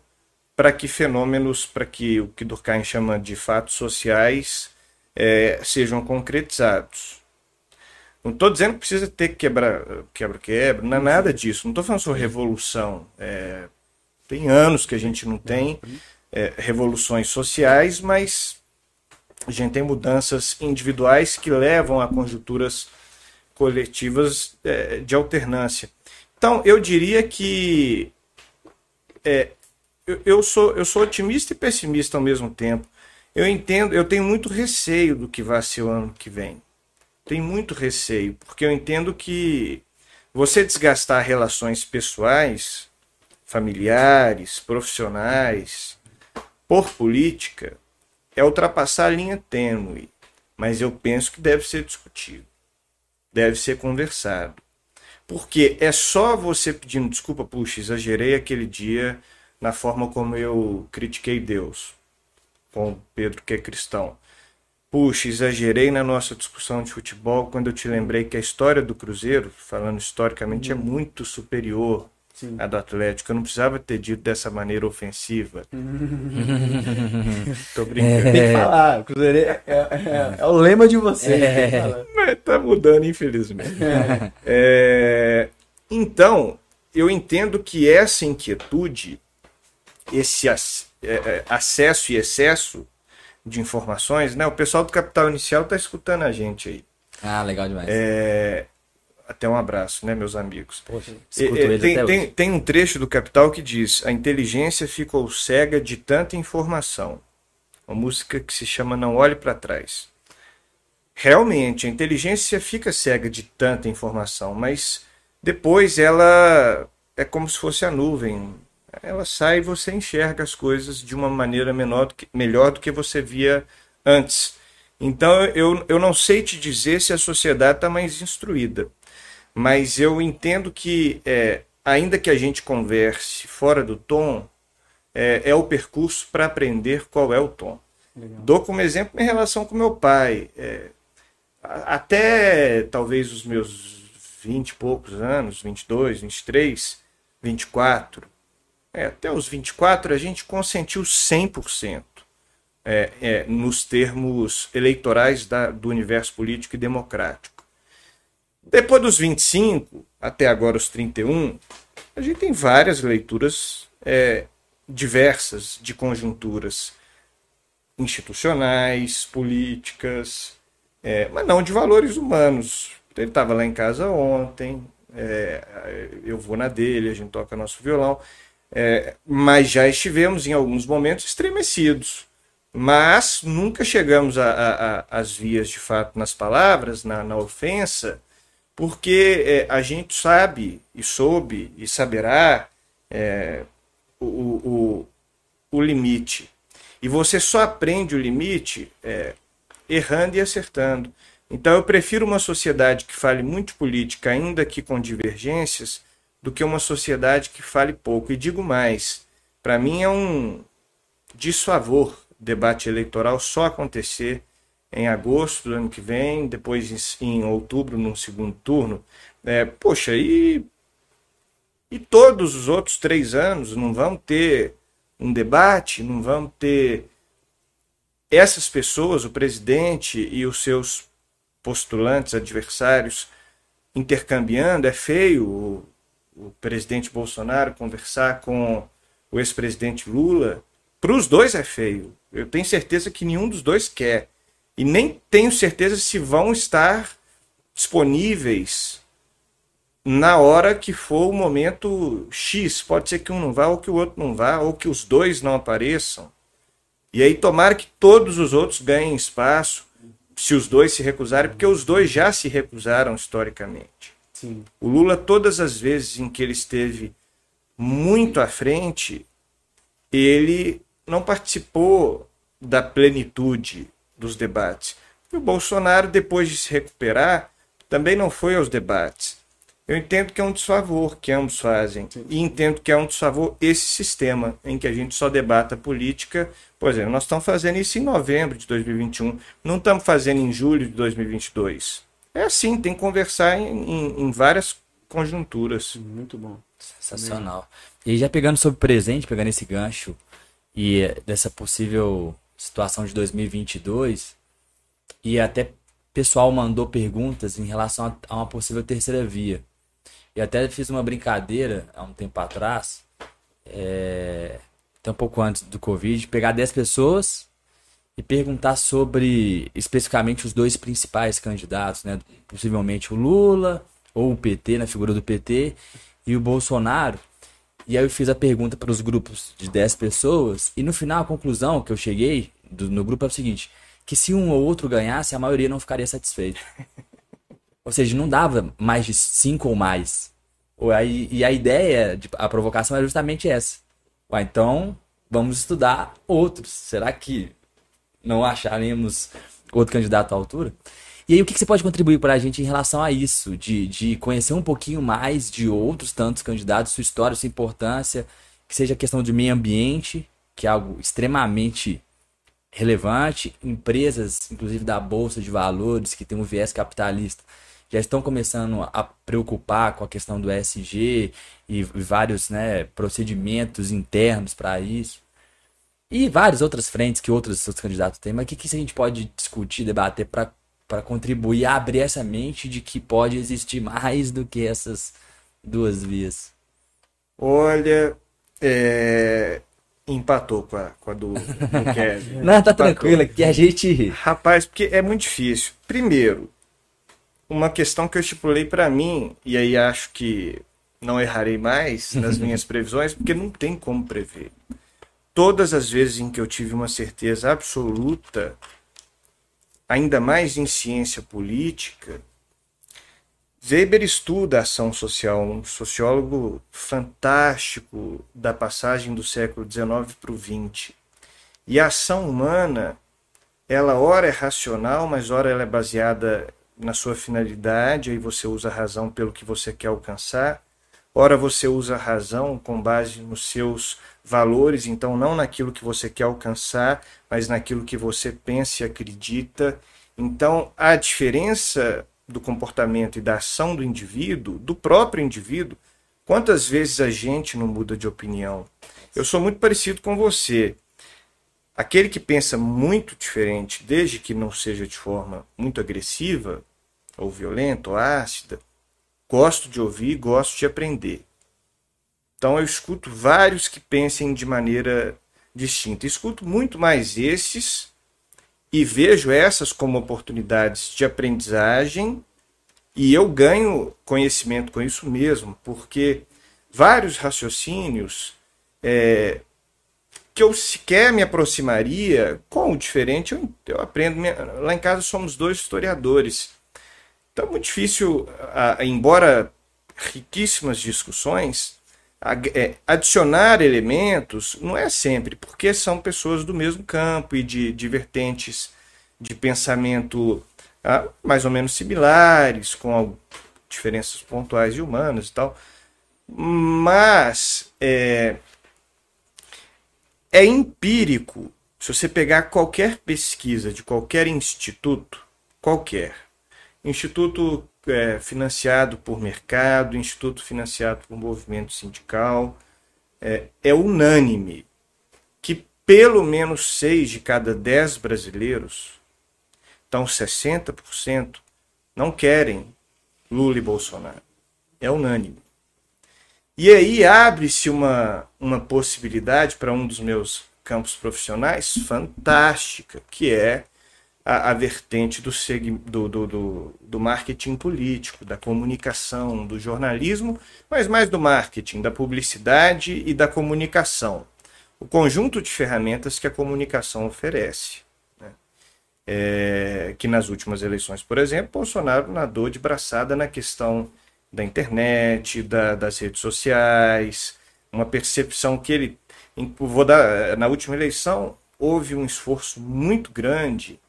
para que fenômenos, para que o que Durkheim chama de fatos sociais é, sejam concretizados. Não estou dizendo que precisa ter quebra, quebra, quebra, não é nada disso. Não estou falando sobre revolução. É, tem anos que a gente não tem é, revoluções sociais, mas a gente tem mudanças individuais que levam a conjunturas coletivas é, de alternância. Então, eu diria que é, eu, eu, sou, eu sou otimista e pessimista ao mesmo tempo. Eu entendo, eu tenho muito receio do que vai ser o ano que vem. Tenho muito receio, porque eu entendo que você desgastar relações pessoais, familiares, profissionais, por política, é ultrapassar a linha tênue. Mas eu penso que deve ser discutido, deve ser conversado. Porque é só você pedindo desculpa, puxa, exagerei aquele dia na forma como eu critiquei Deus, com Pedro que é cristão. Puxa, exagerei na nossa discussão de futebol quando eu te lembrei que a história do Cruzeiro, falando historicamente, é muito superior Sim. à do Atlético. Eu não precisava ter dito dessa maneira ofensiva. Tô brincando. É. Tem que falar, o Cruzeiro é, é, é, é o lema de vocês. É. Mas tá mudando, infelizmente. É. então, eu entendo que essa inquietude esse é, é, acesso e excesso de informações, né? O pessoal do Capital Inicial está escutando a gente aí. Ah, legal demais. É... Até um abraço, né, meus amigos. Poxa, é, tem, tem, tem, um trecho do Capital que diz: A inteligência ficou cega de tanta informação. Uma música que se chama Não Olhe para Trás. Realmente, a inteligência fica cega de tanta informação, mas depois ela é como se fosse a nuvem ela sai e você enxerga as coisas de uma maneira menor do que, melhor do que você via antes. Então eu, eu não sei te dizer se a sociedade está mais instruída, mas eu entendo que, é, ainda que a gente converse fora do tom, é, é o percurso para aprender qual é o tom. Legal. Dou como exemplo minha relação com meu pai. É, até talvez os meus 20 e poucos anos, 22, 23, 24, é, até os 24 a gente consentiu 100% é, é, nos termos eleitorais da, do universo político e democrático. Depois dos 25, até agora os 31, a gente tem várias leituras é, diversas de conjunturas institucionais, políticas, é, mas não de valores humanos. Ele estava lá em casa ontem, é, eu vou na dele, a gente toca nosso violão. É, mas já estivemos em alguns momentos estremecidos. Mas nunca chegamos às vias de fato nas palavras, na, na ofensa, porque é, a gente sabe e soube e saberá é, o, o, o limite. E você só aprende o limite é, errando e acertando. Então eu prefiro uma sociedade que fale muito política, ainda que com divergências, do que uma sociedade que fale pouco. E digo mais, para mim é um desfavor debate eleitoral só acontecer em agosto do ano que vem, depois em, outubro, num segundo turno. É, poxa, e, e todos os outros três anos não vão ter um debate, não vão ter essas pessoas, o presidente e os seus postulantes, adversários, intercambiando, é feio o presidente Bolsonaro conversar com o ex-presidente Lula, para os dois é feio. Eu tenho certeza que nenhum dos dois quer. E nem tenho certeza se vão estar disponíveis na hora que for o momento X. Pode ser que um não vá, ou que o outro não vá, ou que os dois não apareçam. E aí tomara que todos os outros ganhem espaço, se os dois se recusarem, porque os dois já se recusaram historicamente. Sim. O Lula, todas as vezes em que ele esteve muito à frente, ele não participou da plenitude dos debates. E o Bolsonaro, depois de se recuperar, também não foi aos debates. Eu entendo que é um desfavor que ambos fazem. Sim. E entendo que é um desfavor esse sistema, em que a gente só debata política. Por exemplo, nós estamos fazendo isso em novembro de 2021, não estamos fazendo em julho de 2022. É assim, tem que conversar em, em, em várias conjunturas. Muito bom. Sensacional. E já pegando sobre o presente, pegando esse gancho e dessa possível situação de 2022, e até pessoal mandou perguntas em relação a, uma possível terceira via. E até fiz uma brincadeira há um tempo atrás, é, até um pouco antes do Covid, pegar 10 pessoas e perguntar sobre especificamente os dois principais candidatos, né? Possivelmente o Lula ou o PT, na figura do PT, e o Bolsonaro. E aí eu fiz a pergunta para os grupos de 10 pessoas, e no final a conclusão que eu cheguei do, no grupo é o seguinte: que se um ou outro ganhasse, a maioria não ficaria satisfeita. Ou seja, não dava mais de cinco ou mais. E a ideia, de- a provocação era justamente essa. Ué, então, vamos estudar outros. Será que não acharemos outro candidato à altura? E aí, o que que você pode contribuir para a gente em relação a isso? De, de conhecer um pouquinho mais de outros tantos candidatos, sua história, sua importância, que seja questão de meio ambiente, que é algo extremamente relevante, empresas, inclusive da Bolsa de Valores, que tem um viés capitalista, já estão começando a preocupar com a questão do ESG e vários né, procedimentos internos para isso. E várias outras frentes que outros, outros candidatos têm, mas o que, que a gente pode discutir, debater para contribuir a abrir essa mente de que pode existir mais do que essas duas vias? Olha, é, empatou com a, com a do, do Kevin. Não, tá Empatou. tranquilo, que a gente. Rapaz, porque é muito difícil. Primeiro, uma questão que eu estipulei para mim, e aí acho que não errarei mais nas minhas previsões, porque não tem como prever. Todas as vezes em que eu tive uma certeza absoluta, ainda mais em ciência política, Weber estuda a ação social, um sociólogo fantástico da passagem do século XIX para o XX. E a ação humana ela ora é racional, mas ora ela é baseada na sua finalidade, aí você usa a razão pelo que você quer alcançar. Ora você usa a razão com base nos seus valores, então não naquilo que você quer alcançar, mas naquilo que você pensa e acredita. Então a diferença do comportamento e da ação do indivíduo, do próprio indivíduo, quantas vezes a gente não muda de opinião? Eu sou muito parecido com você. Aquele que pensa muito diferente, desde que não seja de forma muito agressiva, ou violenta, ou ácida, gosto de ouvir, gosto de aprender. Então eu escuto vários que pensem de maneira distinta. Escuto muito mais esses e vejo essas como oportunidades de aprendizagem e eu ganho conhecimento com isso mesmo, porque vários raciocínios é, que eu sequer me aproximaria com o diferente, eu, eu aprendo. Lá em casa somos dois historiadores. Então é muito difícil, a- a- embora riquíssimas discussões, adicionar elementos não é sempre, porque são pessoas do mesmo campo e de, vertentes de pensamento ah, mais ou menos similares, com diferenças pontuais e humanas e tal. Mas é, é empírico. Se você pegar qualquer pesquisa de qualquer instituto, qualquer, instituto é, financiado por mercado, instituto financiado por movimento sindical, é, é unânime que pelo menos seis de cada dez brasileiros, então 60%, não querem Lula e Bolsonaro. É unânime. E aí abre-se uma, uma possibilidade para um dos meus campos profissionais fantástica, que é a, a vertente do, do, do, do marketing político, da comunicação, do jornalismo, mas mais do marketing, da publicidade e da comunicação. O conjunto de ferramentas que a comunicação oferece. né? É, que nas últimas eleições, por exemplo, Bolsonaro nadou de braçada na questão da internet, da, das redes sociais, uma percepção que ele. Vou dar, na última eleição, houve um esforço muito grande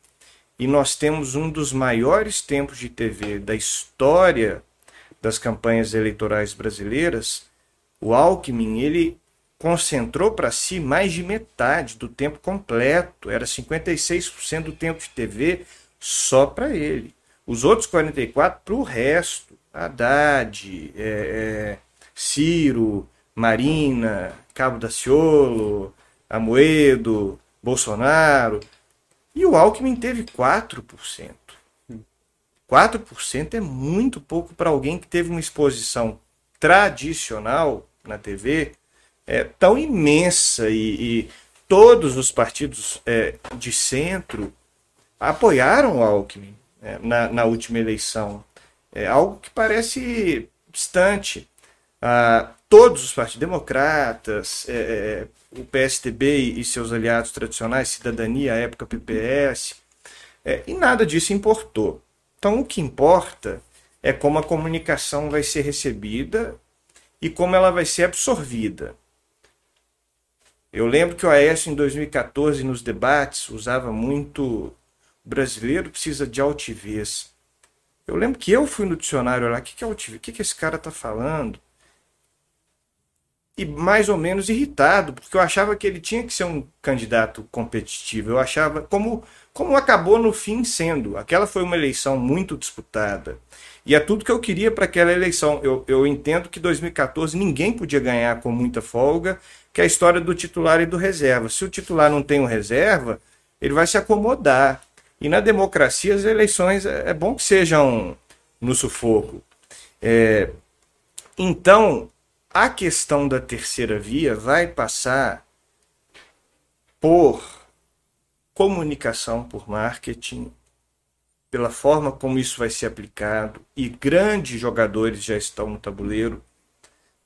e nós temos um dos maiores tempos de TV da história das campanhas eleitorais brasileiras. O Alckmin, ele concentrou para si mais de metade do tempo completo, era 56% do tempo de TV só para ele. Os outros 44% para o resto. Haddad, é, é, Ciro, Marina, Cabo Daciolo, Amoedo, Bolsonaro. E o Alckmin teve 4%. 4% é muito pouco para alguém que teve uma exposição tradicional na TV é, tão imensa e, e todos os partidos é, de centro apoiaram o Alckmin é, na, na, última eleição. É algo que parece distante. Ah, todos os partidos democratas, é, é o PSDB e seus aliados tradicionais, Cidadania, à época PPS, é, e nada disso importou. Então, o que importa é como a comunicação vai ser recebida e como ela vai ser absorvida. Eu lembro que o Aécio, em 2014, nos debates, usava muito o brasileiro precisa de altivez. Eu lembro que eu fui no dicionário lá, o que, que é altivez? O que, que esse cara está falando? E mais ou menos irritado, porque eu achava que ele tinha que ser um candidato competitivo. Eu achava, como, como acabou no fim sendo. Aquela foi uma eleição muito disputada. E é tudo que eu queria para aquela eleição. Eu, eu entendo que 2014 ninguém podia ganhar com muita folga que é a história do titular e do reserva. Se o titular não tem um reserva, ele vai se acomodar. E na democracia, as eleições é, é bom que sejam no sufoco. É, então, a questão da terceira via vai passar por comunicação, por marketing, pela forma como isso vai ser aplicado, e grandes jogadores já estão no tabuleiro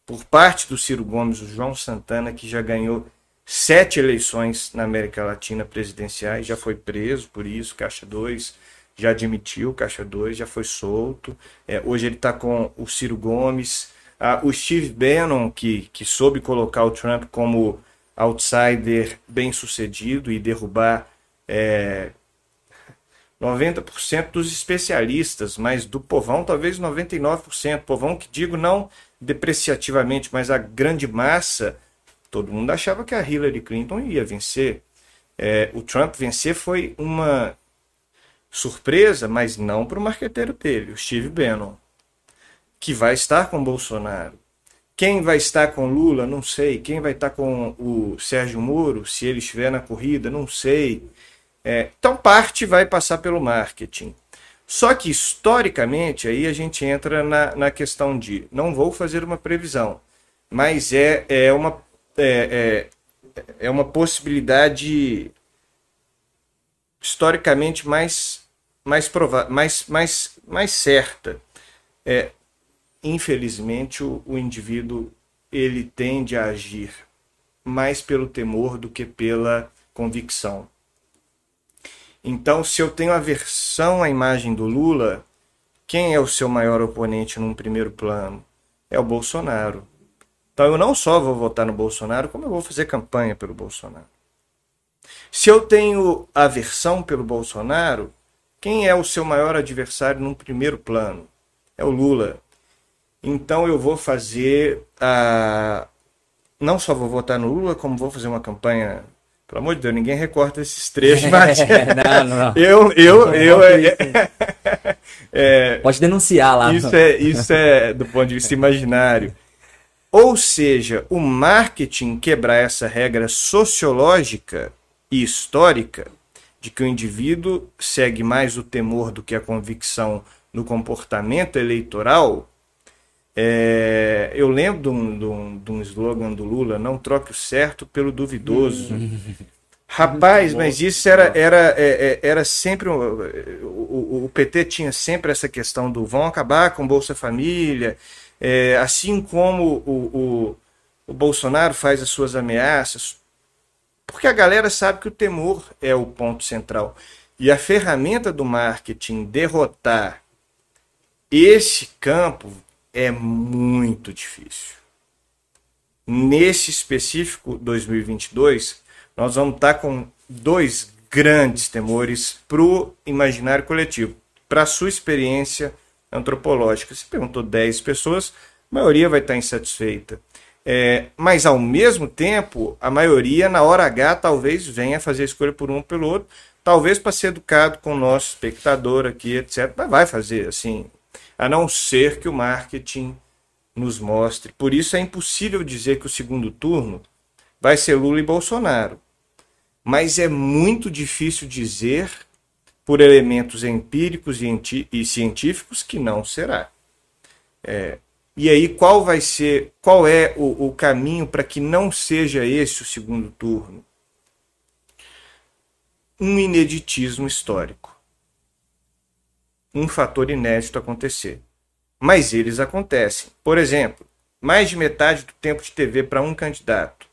por parte do Ciro Gomes, o João Santana, que já ganhou sete eleições na América Latina presidenciais, já foi preso por isso, Caixa 2, já admitiu Caixa 2, já foi solto. É, hoje ele está com o Ciro Gomes, ah, o Steve Bannon, que, que soube colocar o Trump como outsider bem sucedido e derrubar é, 90% dos especialistas, mas do povão talvez 99%. Povão que digo não depreciativamente, mas a grande massa, todo mundo achava que a Hillary Clinton ia vencer. É, o Trump vencer foi uma surpresa, mas não para o marqueteiro dele, o Steve Bannon, que vai estar com Bolsonaro. Quem vai estar com Lula, não sei. Quem vai estar com o Sérgio Moro, se ele estiver na corrida, não sei. É, então, parte vai passar pelo marketing. Só que, historicamente, aí a gente entra na, na questão de não vou fazer uma previsão, mas é, é, uma, é, é, é uma possibilidade historicamente mais, mais, prova mais, mais, mais certa. É, infelizmente, o, o indivíduo ele tende a agir mais pelo temor do que pela convicção. Então, se eu tenho aversão à imagem do Lula, quem é o seu maior oponente num primeiro plano? É o Bolsonaro. Então, eu não só vou votar no Bolsonaro, como eu vou fazer campanha pelo Bolsonaro. Se eu tenho aversão pelo Bolsonaro, quem é o seu maior adversário num primeiro plano? É o Lula. Então eu vou fazer a. Não só vou votar no Lula, como vou fazer uma campanha pelo amor de Deus, ninguém recorta esses trechos, mas. não, não, não. Eu, eu, eu. É, é, Pode denunciar lá. Isso é, isso é do ponto de vista imaginário. Ou seja, o marketing quebrar essa regra sociológica e histórica de que o indivíduo segue mais o temor do que a convicção no comportamento eleitoral. É, eu lembro de um, de, um, de um slogan do Lula: não troque o certo pelo duvidoso. Rapaz, mas isso era, era, é, é, era sempre. O, o, o, PT tinha sempre essa questão do vão acabar com Bolsa Família, é, assim como o, o, o Bolsonaro faz as suas ameaças, porque a galera sabe que o temor é o ponto central. E a ferramenta do marketing derrotar esse campo é muito difícil. Nesse específico 2022, nós vamos estar com dois grandes temores para o imaginário coletivo, para a sua experiência antropológica. Se perguntou 10 pessoas, a maioria vai estar insatisfeita. É, mas ao mesmo tempo, a maioria, na hora H, talvez venha fazer a escolha por um ou pelo outro, talvez para ser educado com o nosso espectador aqui, etc. Mas vai fazer, assim, a não ser que o marketing nos mostre. Por isso é impossível dizer que o segundo turno vai ser Lula e Bolsonaro. Mas é muito difícil dizer, por elementos empíricos e, científicos, que não será. É, e aí, qual vai ser, qual é o, o caminho para que não seja esse o segundo turno? Um ineditismo histórico. Um fator inédito acontecer. Mas eles acontecem. Por exemplo, mais de metade do tempo de TV para um candidato.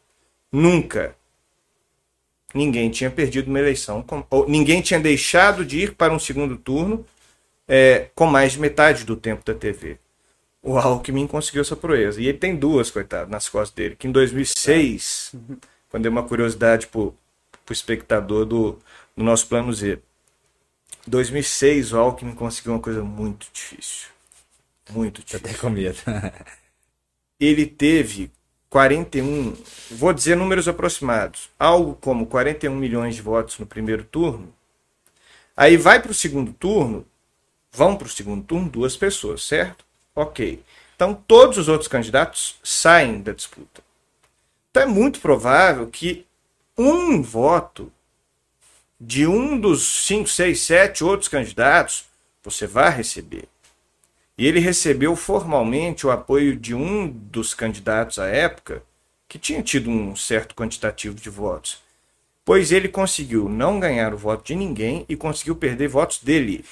Nunca ninguém tinha perdido uma eleição, ou ninguém tinha deixado de ir para um segundo turno é, com mais de metade do tempo da TV o Alckmin conseguiu essa proeza. E ele tem duas, coitado, nas costas dele. Que em 2006, é. quando deu uma curiosidade pro, pro espectador do, do nosso plano Z. 2006, o Alckmin conseguiu uma coisa muito difícil. Muito difícil. Até com medo. ele teve 41, vou dizer números aproximados, algo como 41 milhões de votos no primeiro turno. Aí vai para o segundo turno, vão para o segundo turno duas pessoas, certo? Ok. Então todos os outros candidatos saem da disputa. Então é muito provável que um voto de um dos cinco, seis, sete outros candidatos você vai receber. E ele recebeu formalmente o apoio de um dos candidatos à época, que tinha tido um certo quantitativo de votos. Pois ele conseguiu não ganhar o voto de ninguém e conseguiu perder votos dele.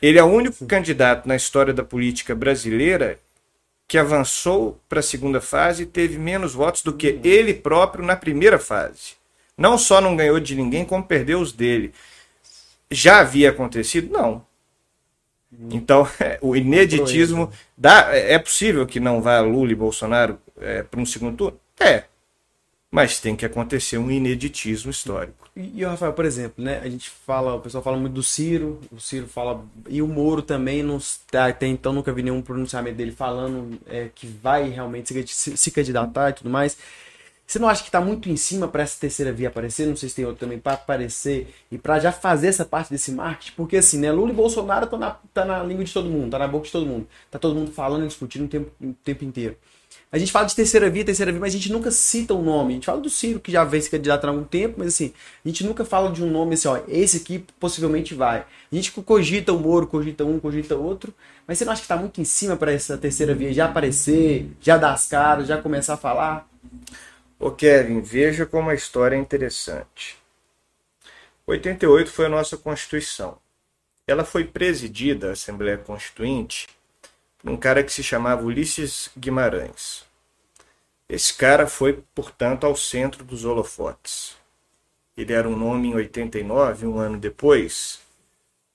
Ele é o único candidato na história da política brasileira que avançou para a segunda fase e teve menos votos do que ele próprio na primeira fase. Não só não ganhou de ninguém, como perdeu os dele. Já havia acontecido? Não. Então, o ineditismo. Dá, é possível que não vá Lula e Bolsonaro é, para um segundo turno? É. Mas tem que acontecer um ineditismo histórico. E, e Rafael, por exemplo, né? A gente fala, o pessoal fala muito do Ciro, o Ciro fala. E o Moro também, não, até então nunca vi nenhum pronunciamento dele falando é, que vai realmente se, se, se candidatar e tudo mais. Você não acha que está muito em cima para essa terceira via aparecer? Não sei se tem outro também para aparecer e para já fazer essa parte desse marketing, porque assim, né? Lula e Bolsonaro estão na, tá na língua de todo mundo, tá na boca de todo mundo, tá todo mundo falando e discutindo o tempo, o tempo inteiro. A gente fala de terceira via, terceira via, mas a gente nunca cita um nome. A gente fala do Ciro, que já vem se candidato há algum tempo, mas assim, a gente nunca fala de um nome assim, ó, esse aqui possivelmente vai. A gente cogita o Moro, cogita um, cogita outro, mas você não acha que está muito em cima para essa terceira via já aparecer, já dar as caras, já começar a falar? Ô Kevin, veja como a história é interessante. 88 foi a nossa Constituição. Ela foi presidida, a Assembleia Constituinte, um cara que se chamava Ulisses Guimarães. Esse cara foi, portanto, ao centro dos holofotes. Ele era um nome em 89, um ano depois.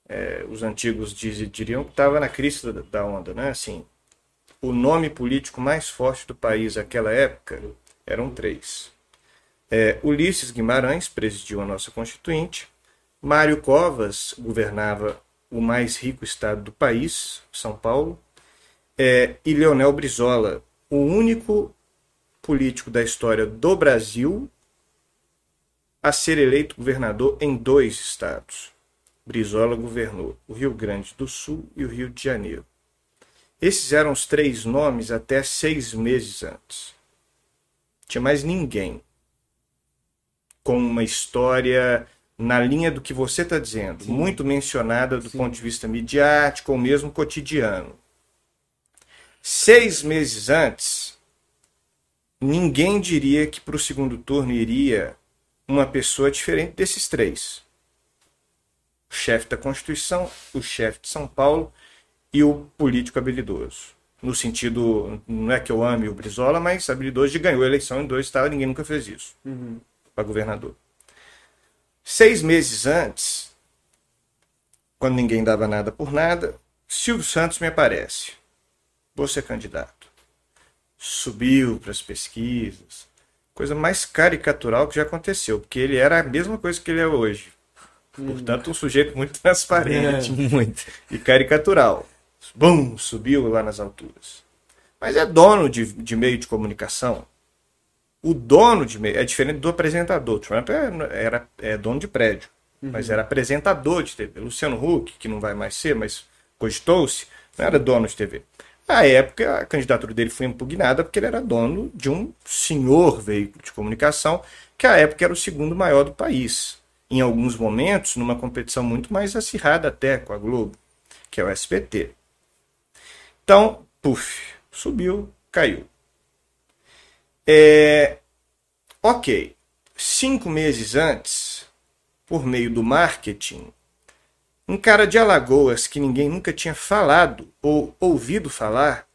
É, os antigos diriam que estava na crista da onda, né? Assim, o nome político mais forte do país naquela época eram três. É, Ulisses Guimarães presidiu a nossa Constituinte. Mário Covas governava o mais rico estado do país, São Paulo é, e Leonel Brizola, o único político da história do Brasil a ser eleito governador em dois estados. Brizola governou o Rio Grande do Sul e o Rio de Janeiro. Esses eram os três nomes até seis meses antes. Tinha mais ninguém com uma história na linha do que você está dizendo, Sim. muito mencionada do Sim. ponto de vista midiático ou mesmo cotidiano. Seis meses antes, ninguém diria que para o segundo turno iria uma pessoa diferente desses três: o chefe da Constituição, o chefe de São Paulo e o político habilidoso. No sentido, não é que eu ame o Brizola, mas habilidoso de ganhou a eleição em dois estados, ninguém nunca fez isso uhum. para governador. Seis meses antes, quando ninguém dava nada por nada, Silvio Santos me aparece vou ser candidato. Subiu para as pesquisas. Coisa mais caricatural que já aconteceu, porque ele era a mesma coisa que ele é hoje. Portanto, um sujeito muito transparente É, muito. e caricatural. Bum, subiu lá nas alturas. Mas é dono de, de meio de comunicação. O dono de meio é diferente do apresentador. Trump é, era é dono de prédio, mas era apresentador de TV. Luciano Huck, que não vai mais ser, mas cogitou-se, não era dono de TV. Na época, a candidatura dele foi impugnada porque ele era dono de um senhor veículo de comunicação, que à época era o segundo maior do país. Em alguns momentos, numa competição muito mais acirrada até com a Globo, que é o SBT. Então, puf, subiu, caiu. É, ok, cinco meses antes, por meio do marketing, um cara de Alagoas que ninguém nunca tinha falado ou ouvido falar,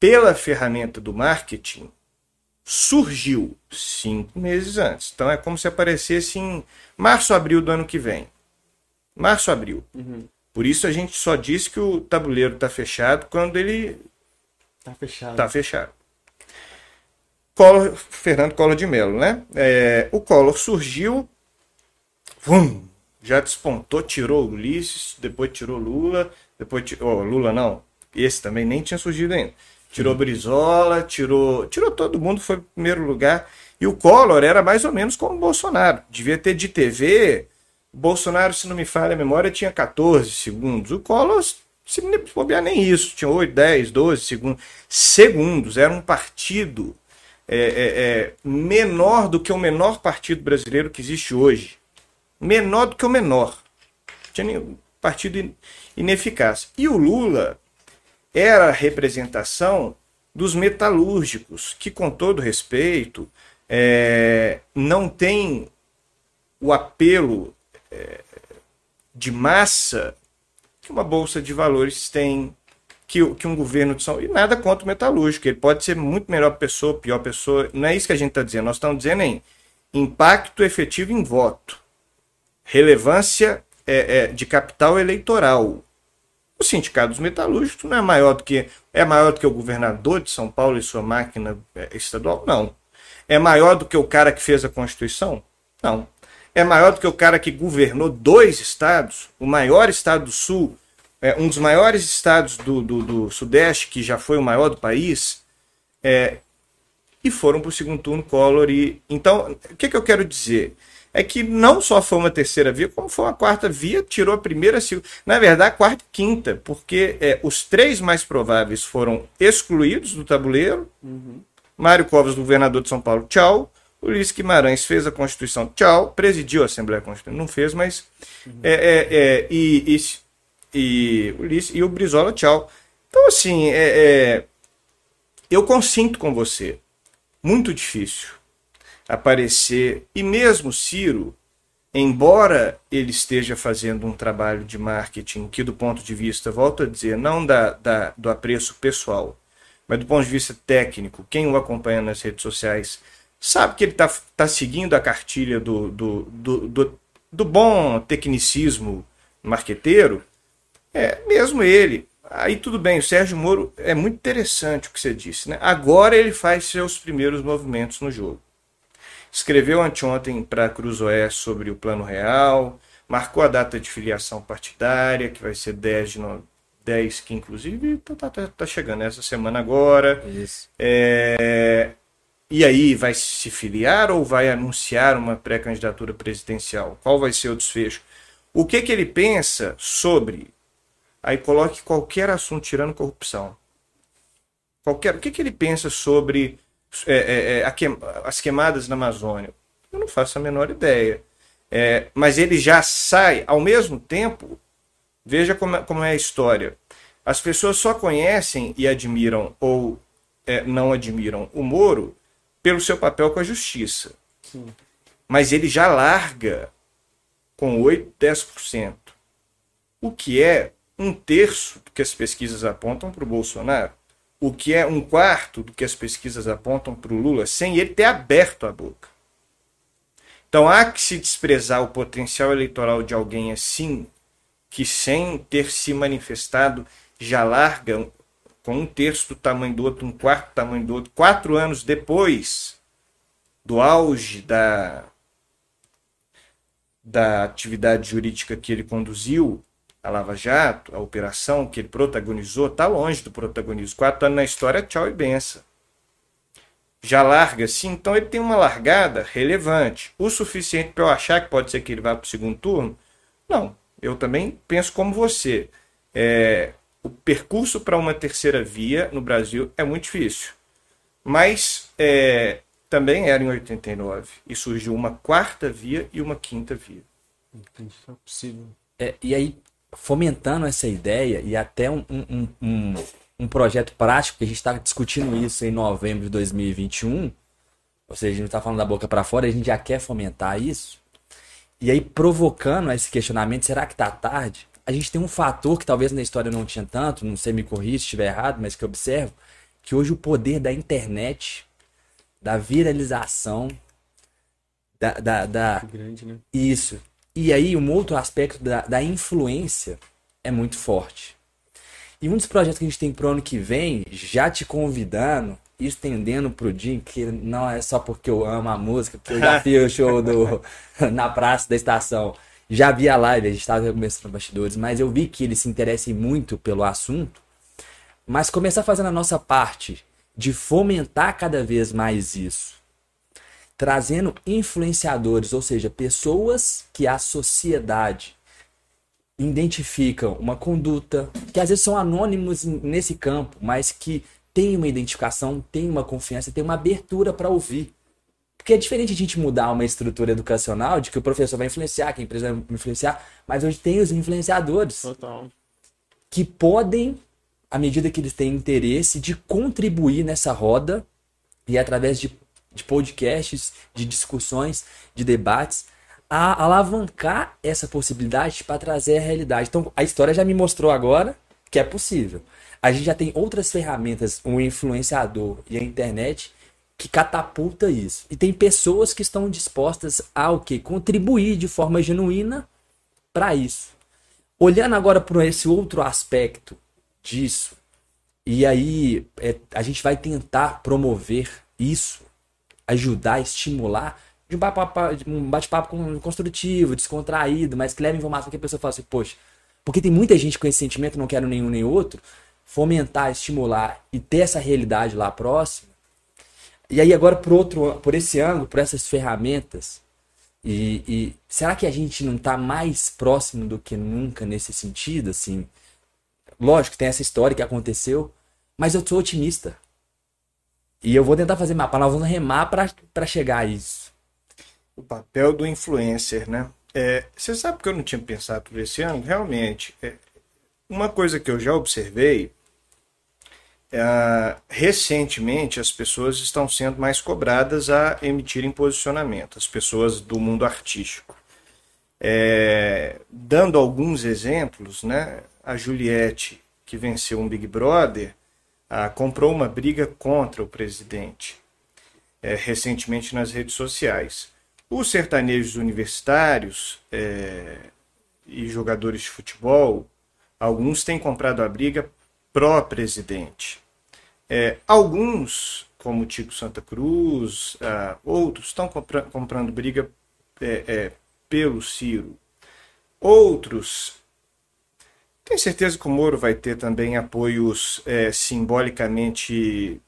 pela ferramenta do marketing, surgiu cinco meses antes. Então é como se aparecesse em março, abril do ano que vem. Março, abril. Por isso a gente só diz que o tabuleiro está fechado quando ele Tá fechado. Tá fechado. Collor, Fernando Collor de Mello, né? É, o Collor surgiu, vum, já despontou, tirou Ulisses, depois tirou Lula, depois tirou, oh, Lula não, esse também nem tinha surgido ainda. Tirou Brizola, tirou, tirou todo mundo, foi primeiro lugar. E o Collor era mais ou menos como o Bolsonaro. Devia ter de TV. Bolsonaro, se não me falha a memória, tinha 14 segundos. O Collor, se não bobear nem isso, tinha 8, 10, 12 segundos. Segundos, era um partido é, é, é, menor do que o menor partido brasileiro que existe hoje. Menor do que o menor. Tinha nenhum partido in- ineficaz. E o Lula era a representação dos metalúrgicos, que, com todo respeito, é, não tem o apelo de massa que uma bolsa de valores tem, que, que um governo de São E nada contra o metalúrgico. Ele pode ser muito melhor pessoa, pior pessoa. Não é isso que a gente está dizendo. Nós estamos dizendo em impacto efetivo em voto, relevância é, é, de capital eleitoral. O sindicato dos metalúrgicos não é maior do que é maior do que o governador de São Paulo e sua máquina é, estadual? Não. É maior do que o cara que fez a Constituição? Não. É maior do que o cara que governou dois estados, o maior estado do Sul, é, um dos maiores estados do, do, do Sudeste, que já foi o maior do país, é, e foram para o segundo turno Collor. E, então, o que, que eu quero dizer? É que não só foi uma terceira via, como foi uma quarta via, tirou a primeira, a segunda, na verdade, a quarta e quinta, porque é, os três mais prováveis foram excluídos do tabuleiro. Mário Covas, governador de São Paulo, tchau. Ulisses Guimarães fez a Constituição, tchau. Presidiu a Assembleia Constituinte, não fez, mas. É, é, é, e, e, e, Ulisses, e o Brizola, tchau. Então, assim, é, é, eu consinto com você. Muito difícil aparecer. E mesmo Ciro, embora ele esteja fazendo um trabalho de marketing que, do ponto de vista, volto a dizer, não da, da, do apreço pessoal, mas do ponto de vista técnico, quem o acompanha nas redes sociais sabe que ele está tá seguindo a cartilha do, do, do, do, do bom tecnicismo marqueteiro, é mesmo ele. Aí tudo bem, o Sérgio Moro é muito interessante o que você disse, né? Agora ele faz seus primeiros movimentos no jogo. Escreveu anteontem para a Cruzoé sobre o Plano Real, marcou a data de filiação partidária, que vai ser 10 de no... 10, que inclusive tá, tá, tá chegando essa semana agora. Isso. É, E aí, vai se filiar ou vai anunciar uma pré-candidatura presidencial? Qual vai ser o desfecho? O que, que ele pensa sobre. Aí coloque qualquer assunto tirando corrupção. Qualquer... O que, que ele pensa sobre é, é, é, a queim- as queimadas na Amazônia? Eu não faço a menor ideia. É, mas ele já sai, ao mesmo tempo, veja como é, como é a história. As pessoas só conhecem e admiram ou é, não admiram o Moro pelo seu papel com a justiça. Mas ele já larga com 8, 10%. O que é um terço do que as pesquisas apontam para o Bolsonaro. O que é um quarto do que as pesquisas apontam para o Lula, sem ele ter aberto a boca. Então há que se desprezar o potencial eleitoral de alguém assim, que sem ter se manifestado já larga com um terço do tamanho do outro, um quarto do tamanho do outro, quatro anos depois do auge da, da atividade jurídica que ele conduziu, a Lava Jato, a operação que ele protagonizou, está longe do protagonismo. Quatro anos na história, tchau e benção. Já larga, sim, então ele tem uma largada relevante. O suficiente para eu achar que pode ser que ele vá para o segundo turno? Não, eu também penso como você. É, o percurso para uma terceira via no Brasil é muito difícil. Mas é, também era em 89. E surgiu uma quarta via e uma quinta via. Entendi, é possível. É, e aí, fomentando essa ideia e até um, um, um, um projeto prático, que a gente está discutindo isso em novembro de 2021, ou seja, a gente não está falando da boca para fora, a gente já quer fomentar isso. E aí, provocando esse questionamento, será que está tarde? A gente tem um fator que talvez na história não tinha tanto, não sei me corrija se estiver errado, mas que eu observo, que hoje o poder da internet, da viralização, da... da, da... Grande, né? Isso, e aí, um outro aspecto da, da influência é muito forte. E um dos projetos que a gente tem pro ano que vem, já te convidando, estendendo pro dia, que não é só porque eu amo a música, porque eu já fiz o show do, na praça da estação. Já vi a live, a gente estava começando bastidores, mas eu vi que eles se interessem muito pelo assunto. Mas começar fazendo a nossa parte de fomentar cada vez mais isso trazendo influenciadores, ou seja, pessoas que a sociedade identificam uma conduta, que às vezes são anônimos nesse campo, mas que tem uma identificação, tem uma confiança, tem uma abertura para ouvir. Porque é diferente a gente mudar uma estrutura educacional de que o professor vai influenciar, que a empresa vai influenciar, mas hoje tem os influenciadores Total. que podem, à medida que eles têm interesse, de contribuir nessa roda e através de de podcasts, de discussões, de debates, a alavancar essa possibilidade para trazer a realidade. Então, a história já me mostrou agora que é possível. A gente já tem outras ferramentas, um influenciador e a internet que catapulta isso. E tem pessoas que estão dispostas a o quê? Contribuir de forma genuína para isso. Olhando agora para esse outro aspecto disso, e aí é, a gente vai tentar promover isso ajudar, estimular de um bate-papo bate construtivo, descontraído, mas que leva informação que a pessoa fala assim, poxa, porque tem muita gente com esse sentimento, não quero nenhum nem outro, fomentar, estimular e ter essa realidade lá próxima. E aí agora por outro, por esse ângulo, por essas ferramentas, e, e será que a gente não está mais próximo do que nunca nesse sentido, assim? Lógico, tem essa história que aconteceu, mas eu sou otimista. E eu vou tentar fazer mapa, nós vamos remar para chegar a isso. O papel do influencer, né? É, você sabe que eu não tinha pensado por esse ano? Realmente, é, uma coisa que eu já observei, é, recentemente as pessoas estão sendo mais cobradas a emitirem posicionamento, as pessoas do mundo artístico. É, dando alguns exemplos, né? A Juliette, que venceu um Big Brother, ah, comprou uma briga contra o presidente é, recentemente nas redes sociais. Os sertanejos universitários é, e jogadores de futebol, alguns têm comprado a briga pró-presidente. É, alguns, como Tico Santa Cruz, ah, outros estão compra comprando briga é, é, pelo Ciro. Outros tenho certeza que o Moro vai ter também apoios é, simbolicamente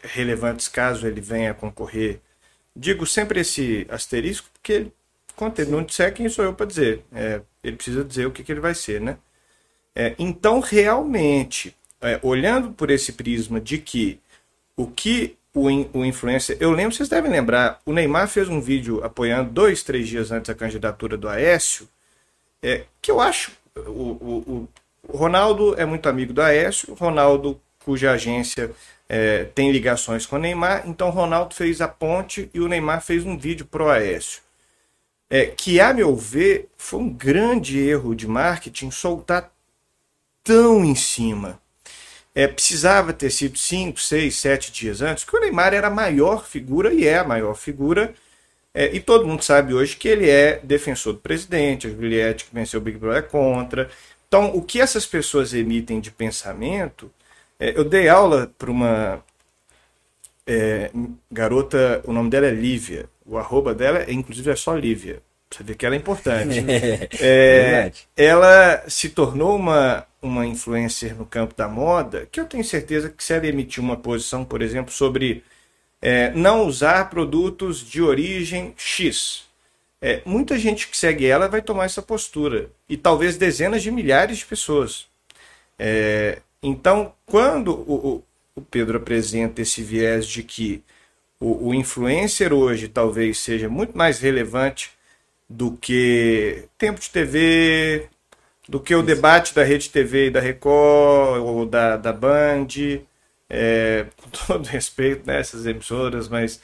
relevantes caso ele venha concorrer. Digo sempre esse asterisco porque ele não disser quem sou eu para dizer. É, ele precisa dizer o que, que ele vai ser, né? É, então, realmente, é, olhando por esse prisma de que o que o, in, o influencer. Eu lembro, vocês devem lembrar, o Neymar fez um vídeo apoiando dois, três dias antes da candidatura do Aécio, é, que eu acho o, o, o Ronaldo é muito amigo do Aécio, Ronaldo, cuja agência é, tem ligações com o Neymar, então Ronaldo fez a ponte e o Neymar fez um vídeo pro Aécio. É, que, a meu ver, foi um grande erro de marketing soltar tão em cima. É, precisava ter sido 5, 6, 7 dias antes, porque o Neymar era a maior figura e é a maior figura é, e todo mundo sabe hoje que ele é defensor do presidente, a Juliette que venceu o Big Brother é contra. Então, o que essas pessoas emitem de pensamento É, eu dei aula para uma é, garota, o nome dela é Lívia. O arroba dela, inclusive, é só Lívia. Você vê que ela é importante. é, ela se tornou uma, uma influencer no campo da moda, que eu tenho certeza que se ela emitir uma posição, por exemplo, sobre é, não usar produtos de origem X, é, muita gente que segue ela vai tomar essa postura. E talvez dezenas de milhares de pessoas. É, então, quando o, o, Pedro apresenta esse viés de que o, o influencer hoje talvez seja muito mais relevante do que tempo de TV, do que o debate da Rede TV e da Record ou da, da Band. É, com todo respeito nessas né, emissoras, mas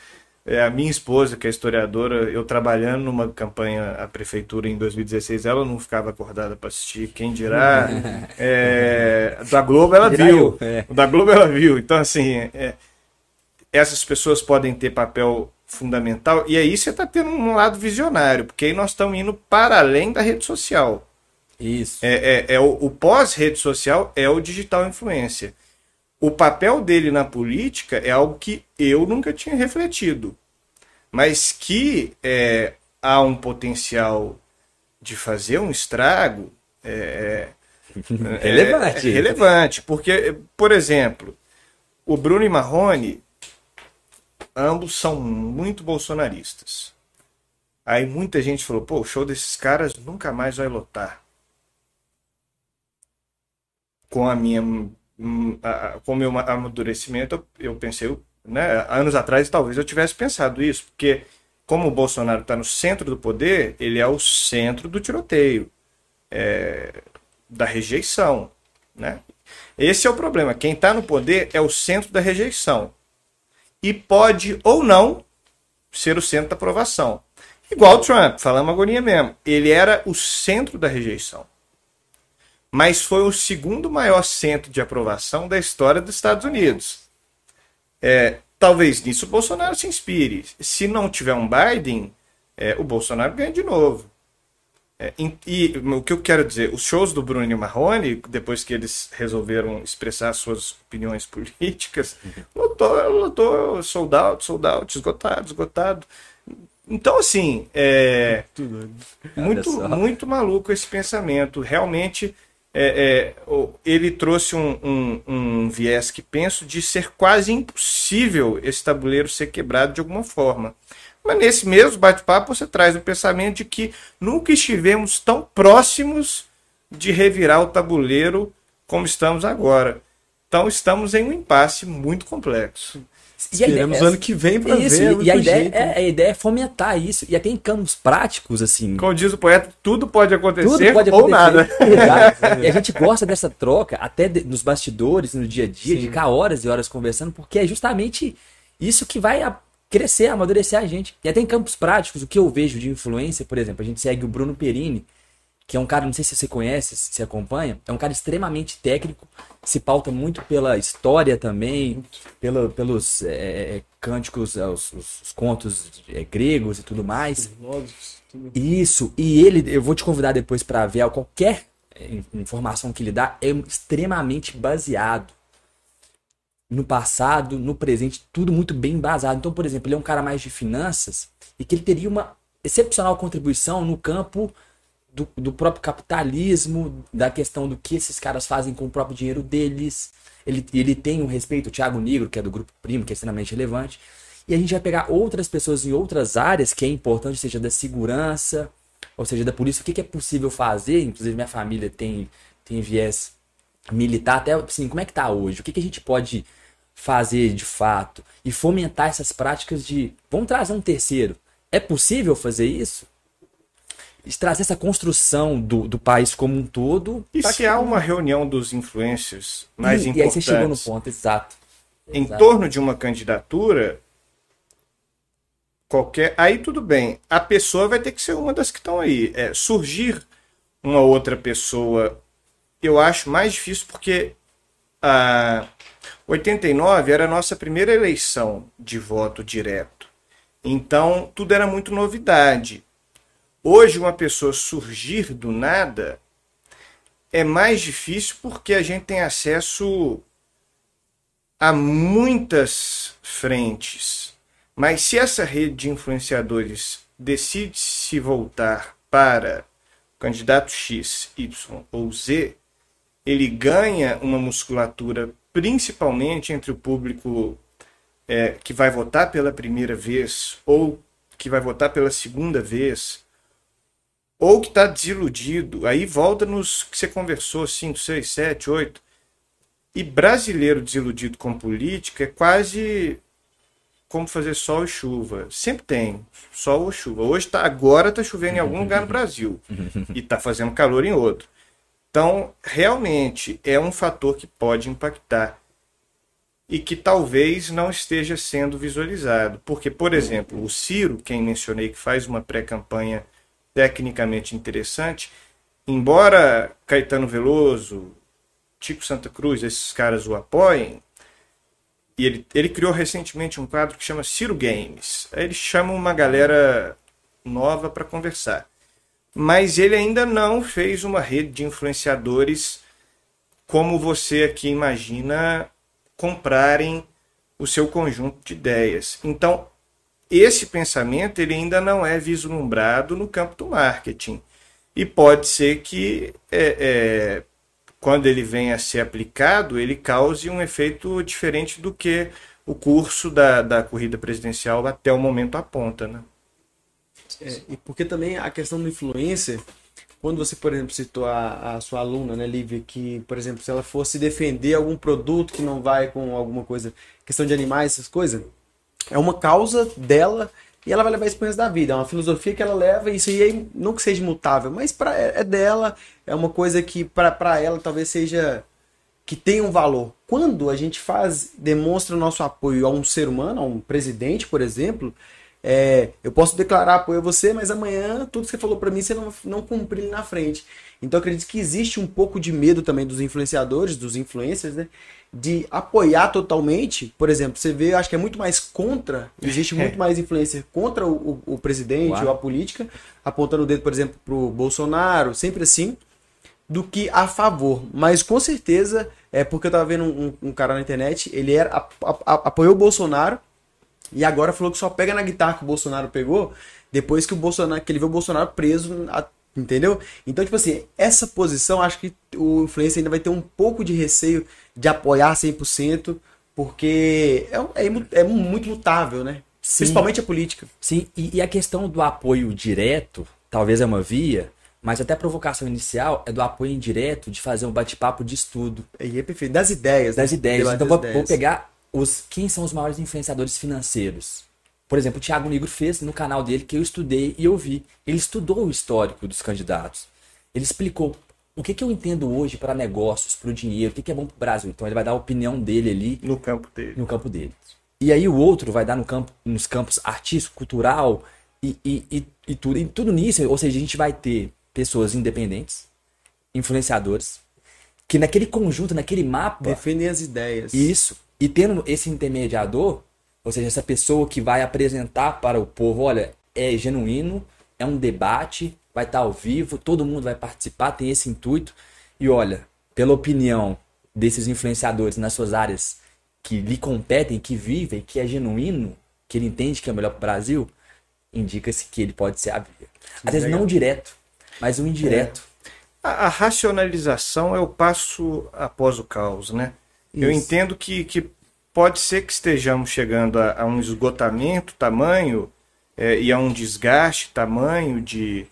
é, a minha esposa, que é historiadora, eu trabalhando numa campanha à prefeitura em 2016, ela não ficava acordada para assistir, quem dirá. é, da Globo ela viu. É. Da Globo ela viu. Então, assim, é, essas pessoas podem ter papel fundamental, e aí você está tendo um lado visionário, porque aí nós estamos indo para além da rede social. Isso. É, é, é o, o pós-rede social é o digital influência. O papel dele na política é algo que eu nunca tinha refletido, mas que é, há um potencial de fazer um estrago é, é relevante. É, relevante, porque, por exemplo, o Bruno e Marrone, ambos são muito bolsonaristas. Aí muita gente falou, pô, o show desses caras nunca mais vai lotar com a minha com o meu amadurecimento eu pensei né anos atrás talvez eu tivesse pensado isso porque como o Bolsonaro está no centro do poder ele é o centro do tiroteio é, da rejeição né? Esse é o problema quem está no poder é o centro da rejeição e pode ou não ser o centro da aprovação. Igual o Trump falamos agora mesmo ele era o centro da rejeição mas foi o segundo maior centro de aprovação da história dos Estados Unidos. É, talvez nisso o Bolsonaro se inspire. Se não tiver um Biden, é, o Bolsonaro ganha de novo. É, e, o que eu quero dizer, os shows do Bruno Marrone, depois que eles resolveram expressar suas opiniões políticas, lotou, lotou sold out, sold out, esgotado, esgotado. Então, assim, é muito, muito maluco esse pensamento. Realmente, é, é, ele trouxe um, um, um, viés que penso de ser quase impossível esse tabuleiro ser quebrado de alguma forma. Mas nesse mesmo bate-papo você traz o pensamento de que nunca estivemos tão próximos de revirar o tabuleiro como estamos agora. Então estamos em um impasse muito complexo. E Esperamos é, ano que vem para ver. E a ideia, é, a ideia é fomentar isso. E até em campos práticos, assim. Como diz o poeta, tudo pode acontecer, tudo pode acontecer ou nada. e a gente gosta dessa troca, até de, nos bastidores, no dia a dia, Sim. de ficar horas e horas conversando, porque é justamente isso que vai a, crescer, amadurecer a gente. E até em campos práticos, o que eu vejo de influência, por exemplo, a gente segue o Bruno Perini, que é um cara, não sei se você conhece, se você acompanha, é um cara extremamente técnico, se pauta muito pela história também, pela, pelos é, é, é cânticos, é, os, os contos é, gregos e tudo mais. Isso, e ele, eu vou te convidar depois para ver qualquer informação que ele dá, é extremamente baseado no passado, no presente, tudo muito bem embasado. Então, por exemplo, ele é um cara mais de finanças e que ele teria uma excepcional contribuição no campo do, do próprio capitalismo, da questão do que esses caras fazem com o próprio dinheiro deles. Ele, ele tem um respeito, o Thiago Negro, que é do Grupo Primo, que é extremamente relevante. E a gente vai pegar outras pessoas em outras áreas que é importante, seja da segurança, ou seja, da polícia, o que, que é possível fazer. Inclusive, minha família tem, tem viés militar, até assim, como é que tá hoje? O que, que a gente pode fazer de fato? E fomentar essas práticas de. Vamos trazer um terceiro. É possível fazer isso? Trazer essa construção do, do país como um todo. E se há uma reunião dos influencers mais e, importantes... E aí você chegou no ponto, exato. Em exato. torno de uma candidatura, qualquer... Aí tudo bem, a pessoa vai ter que ser uma das que estão aí. É, surgir uma outra pessoa, eu acho mais difícil porque a 89 era a nossa primeira eleição de voto direto. Então, tudo era muito novidade. Hoje, uma pessoa surgir do nada é mais difícil porque a gente tem acesso há muitas frentes, mas se essa rede de influenciadores decide se voltar para o candidato X, Y ou Z, ele ganha uma musculatura principalmente entre o público é, que vai votar pela primeira vez ou que vai votar pela segunda vez ou que está desiludido, aí volta nos que você conversou, 5, 6, 7, 8. E brasileiro desiludido com política é quase como fazer sol e chuva. Sempre tem sol ou chuva. Hoje tá, agora está chovendo em algum lugar no Brasil e está fazendo calor em outro. Então, realmente é um fator que pode impactar e que talvez não esteja sendo visualizado. Porque, por exemplo, o Ciro, quem mencionei que faz uma pré-campanha tecnicamente interessante, embora Caetano Veloso, Tico Santa Cruz, esses caras o apoiem, e ele, ele criou recentemente um quadro que chama Ciro Games. Aí ele chama uma galera nova para conversar. Mas ele ainda não fez uma rede de influenciadores como você aqui imagina comprarem o seu conjunto de ideias. Então, esse pensamento ele ainda não é vislumbrado no campo do marketing. E pode ser que, é, é, quando ele venha a ser aplicado, ele cause um efeito diferente do que o curso da, da corrida presidencial até o momento aponta. Né? É, e porque também a questão do influencer, quando você, por exemplo, citou a, a sua aluna, né, Lívia, que, por exemplo, se ela fosse defender algum produto que não vai com alguma coisa, questão de animais, essas coisas, é uma causa dela e ela vai levar isso pro resto da vida. É uma filosofia que ela leva, isso aí não que seja imutável, mas pra, é dela, é uma coisa que para ela talvez seja que tenha um valor. Quando a gente faz, demonstra o nosso apoio a um ser humano, a um presidente, por exemplo, é, eu posso declarar apoio a você, mas amanhã tudo que você falou para mim você não, não cumprir na frente. Então acredito que existe um pouco de medo também dos influenciadores, dos influencers, né? De apoiar totalmente, por exemplo, você vê, acho que é muito mais contra, existe muito é. mais influência contra o, o, o presidente claro. ou a política, apontando o dedo, por exemplo, para o Bolsonaro, sempre assim, do que a favor. Mas com certeza, é porque eu tava vendo um, um cara na internet, ele era a, a, apoiou o Bolsonaro e agora falou que só pega na guitarra que o Bolsonaro pegou depois que o Bolsonaro, que ele viu o Bolsonaro preso a, Entendeu? Então, tipo assim, essa posição, acho que o influencer ainda vai ter um pouco de receio de apoiar 100%, porque é, é, é muito mutável, né? Sim. Principalmente a política. Sim, e, e, a questão do apoio direto, talvez é uma via, mas até a provocação inicial é do apoio indireto de fazer um bate-papo de estudo. E é perfeito. Das ideias. Das né? ideias. Então, vou, ideias. vou pegar os quem são os maiores influenciadores financeiros. Por exemplo, o Thiago Negro fez no canal dele que eu estudei e eu vi. Ele estudou o histórico dos candidatos. Ele explicou o que, que eu entendo hoje para negócios, para o dinheiro, o que, que é bom para o Brasil. Então ele vai dar a opinião dele ali. No campo dele. No campo dele. E aí o outro vai dar no campo, nos campos artístico, cultural e, e, e, e tudo. E tudo nisso, ou seja, a gente vai ter pessoas independentes, influenciadores, que naquele conjunto, naquele mapa. Defendem as ideias. Isso. E tendo esse intermediador, ou seja, essa pessoa que vai apresentar para o povo, olha, é genuíno, é um debate, vai estar ao vivo, todo mundo vai participar, tem esse intuito. E olha, pela opinião desses influenciadores nas suas áreas que lhe competem, que vivem, que é genuíno, que ele entende que é melhor para o Brasil, indica-se que ele pode ser a via. Às vezes não direto, mas o indireto. É. A, a, racionalização é o passo após o caos, né? Isso. Eu entendo que, que pode ser que estejamos chegando a, a um esgotamento tamanho é, e a um desgaste tamanho de,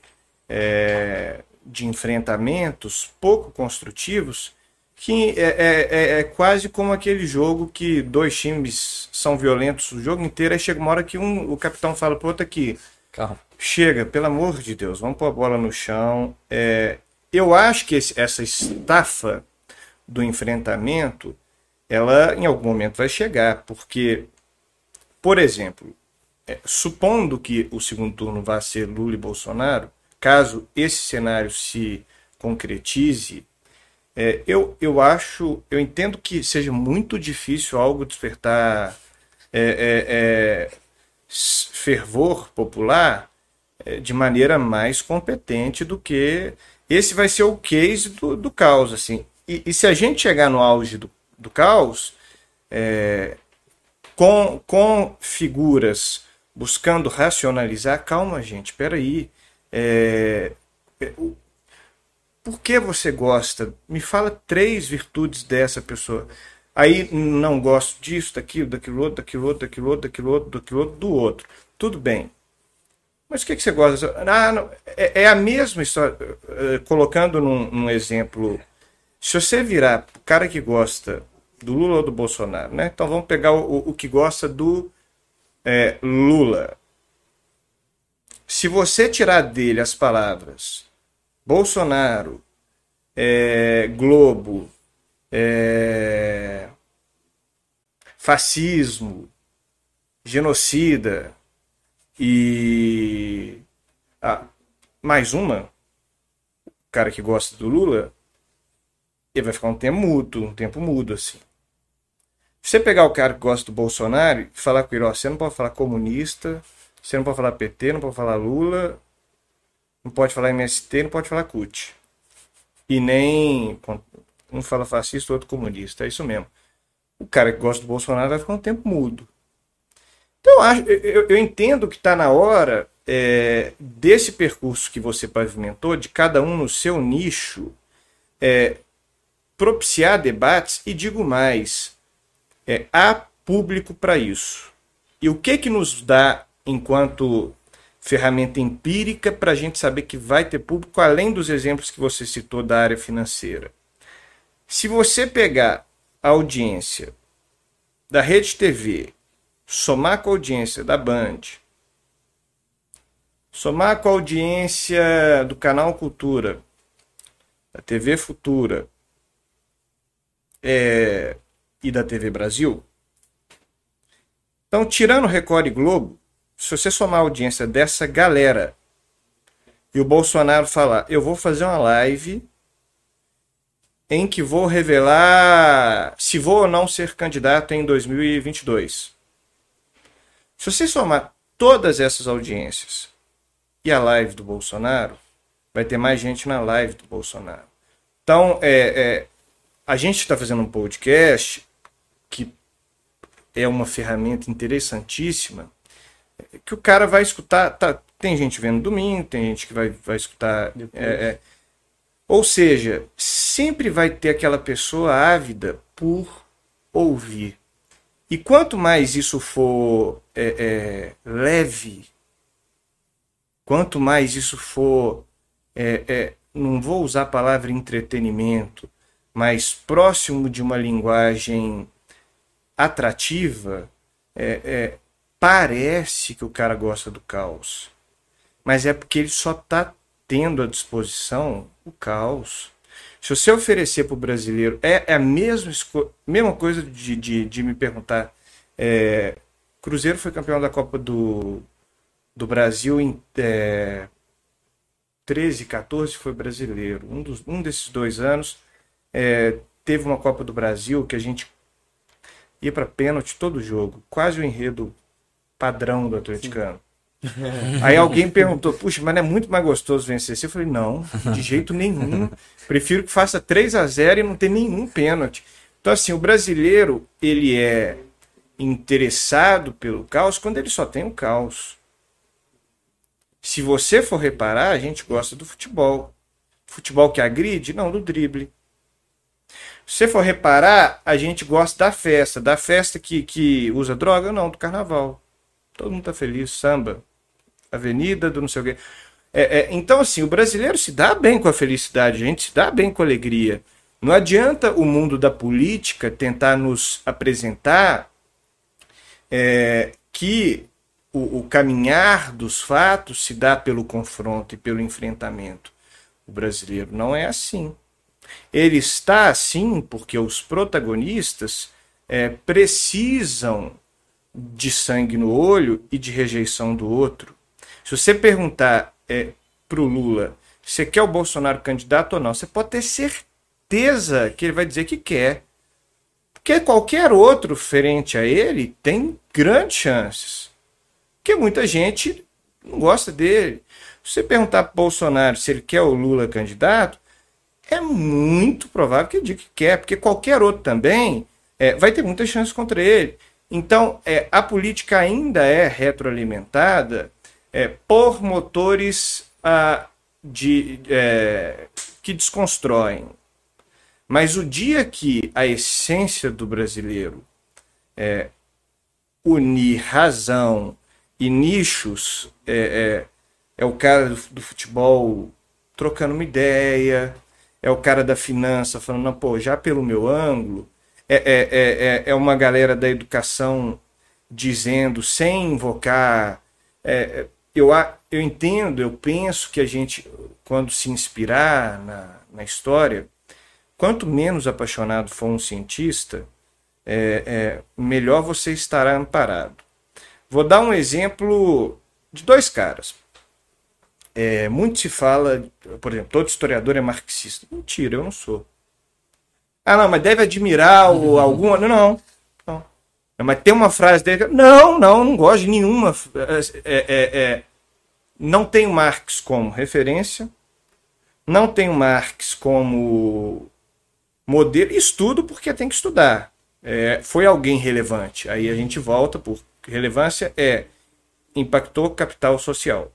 é, de enfrentamentos pouco construtivos que é, é, é, é, quase como aquele jogo que dois times são violentos o jogo inteiro, aí chega uma hora que um, o capitão fala pro outro aqui, Calma. chega, pelo amor de Deus, vamos pôr a bola no chão. É, eu acho que esse, essa estafa do enfrentamento ela em algum momento vai chegar, porque, por exemplo, é, supondo que o segundo turno vá ser Lula e Bolsonaro, caso esse cenário se concretize, é, eu, eu acho, eu entendo que seja muito difícil algo despertar é, é, é fervor popular é, de maneira mais competente do que esse vai ser o case do, do caos, assim. E, e se a gente chegar no auge do, do caos, é, com, com figuras buscando racionalizar, calma, gente, peraí. É, é, por que você gosta? Me fala três virtudes dessa pessoa. Aí não gosto disso, daquilo, daquilo outro, daquilo outro, daquilo outro, daquilo outro, daquilo outro, do outro. Tudo bem. Mas o que, que você gosta? Ah, não, é, é, a mesma história. Eh, colocando num, num, exemplo, se você virar o cara que gosta do Lula ou do Bolsonaro, né? Então vamos pegar o, o que gosta do é, Lula. Se você tirar dele as palavras Bolsonaro, é, Globo, é, fascismo, genocida e ah, mais uma, o cara que gosta do Lula, ele vai ficar um tempo mudo, um tempo mudo assim. Se você pegar o cara que gosta do Bolsonaro e falar com ele, ó, você não pode falar comunista, você não pode falar PT, não pode falar Lula, não pode falar MST, não pode falar CUT. E nem um fala fascista, outro comunista. É isso mesmo. O cara que gosta do Bolsonaro vai ficar um tempo mudo. Então, eu, eu entendo que está na hora é, desse percurso que você pavimentou, de cada um no seu nicho, é, propiciar debates e digo mais, é, há público para isso. E o que que nos dá, enquanto ferramenta empírica, para a gente saber que vai ter público, além dos exemplos que você citou da área financeira? Se você pegar a audiência da Rede TV, somar com a audiência da Band, somar com a audiência do canal Cultura, da TV Futura é, e da TV Brasil, então, tirando Record e Globo, se você somar a audiência dessa galera e o Bolsonaro falar, eu vou fazer uma live em que vou revelar se vou ou não ser candidato em 2022. Se você somar todas essas audiências e a live do Bolsonaro, vai ter mais gente na live do Bolsonaro. Então, é, é a gente está fazendo um podcast que é uma ferramenta interessantíssima que o cara vai escutar. Tá, tem gente vendo domingo, tem gente que vai, vai escutar. É, é, ou seja, sempre vai ter aquela pessoa ávida por ouvir. E quanto mais isso for é, é, leve, quanto mais isso for, é, é, não vou usar a palavra entretenimento, mas próximo de uma linguagem atrativa, é, é, parece que o cara gosta do caos. Mas é porque ele só está tendo à disposição o caos. Se você oferecer para o brasileiro, é, é, a mesma, mesma coisa de, de, de me perguntar. É, Cruzeiro foi campeão da Copa do, do Brasil em é, 13, 14 foi brasileiro. Um, dos, um desses dois anos é, teve uma Copa do Brasil que a gente ia para pênalti todo jogo, quase o enredo padrão do atleticano. Aí alguém perguntou, puxa, mas não é muito mais gostoso vencer? Eu falei, não, de jeito nenhum. Prefiro que faça 3 a 0 e não ter nenhum pênalti. Então, assim, o brasileiro, ele é interessado pelo caos quando ele só tem o caos. Se você for reparar, a gente gosta do futebol. Futebol que agride? Não, do drible. Se você for reparar, a gente gosta da festa. Da festa que, que usa droga? Não, do carnaval. Todo mundo tá feliz, samba, avenida, do não sei o quê. É, é, então, assim, o brasileiro se dá bem com a felicidade, a gente se dá bem com a alegria. Não adianta o mundo da política tentar nos apresentar é, que o, o, caminhar dos fatos se dá pelo confronto e pelo enfrentamento. O brasileiro não é assim. Ele está assim porque os protagonistas é, precisam de sangue no olho e de rejeição do outro. Se você perguntar é, para o Lula, você quer o Bolsonaro candidato ou não, você pode ter certeza que ele vai dizer que quer. Porque qualquer outro frente a ele tem grandes chances. Porque muita gente não gosta dele. Se você perguntar para Bolsonaro se ele quer o Lula candidato, é muito provável que diga que quer, porque qualquer outro também é, vai ter muitas chances contra ele. Então, é, a política ainda é retroalimentada é, por motores ah, de, é, que desconstroem. Mas o dia que a essência do brasileiro é unir razão e nichos, é, é, é o cara do, futebol trocando uma ideia, é o cara da finança falando, não, pô, já pelo meu ângulo, é, é, é, é uma galera da educação dizendo, sem invocar. É, eu, eu entendo, eu penso que a gente, quando se inspirar na, na história, quanto menos apaixonado for um cientista, é, é, melhor você estará amparado. Vou dar um exemplo de dois caras. É, muito se fala, por exemplo, todo historiador é marxista. Mentira, eu não sou. Ah, não, mas deve admirar o, uhum. algum. Não, não, não. Mas tem uma frase dele. Não, não, não gosto de nenhuma. É, é, é, não tenho Marx como referência. Não tenho Marx como modelo. Estudo porque tem que estudar. É, foi alguém relevante. Aí a gente volta por relevância é impactou capital social.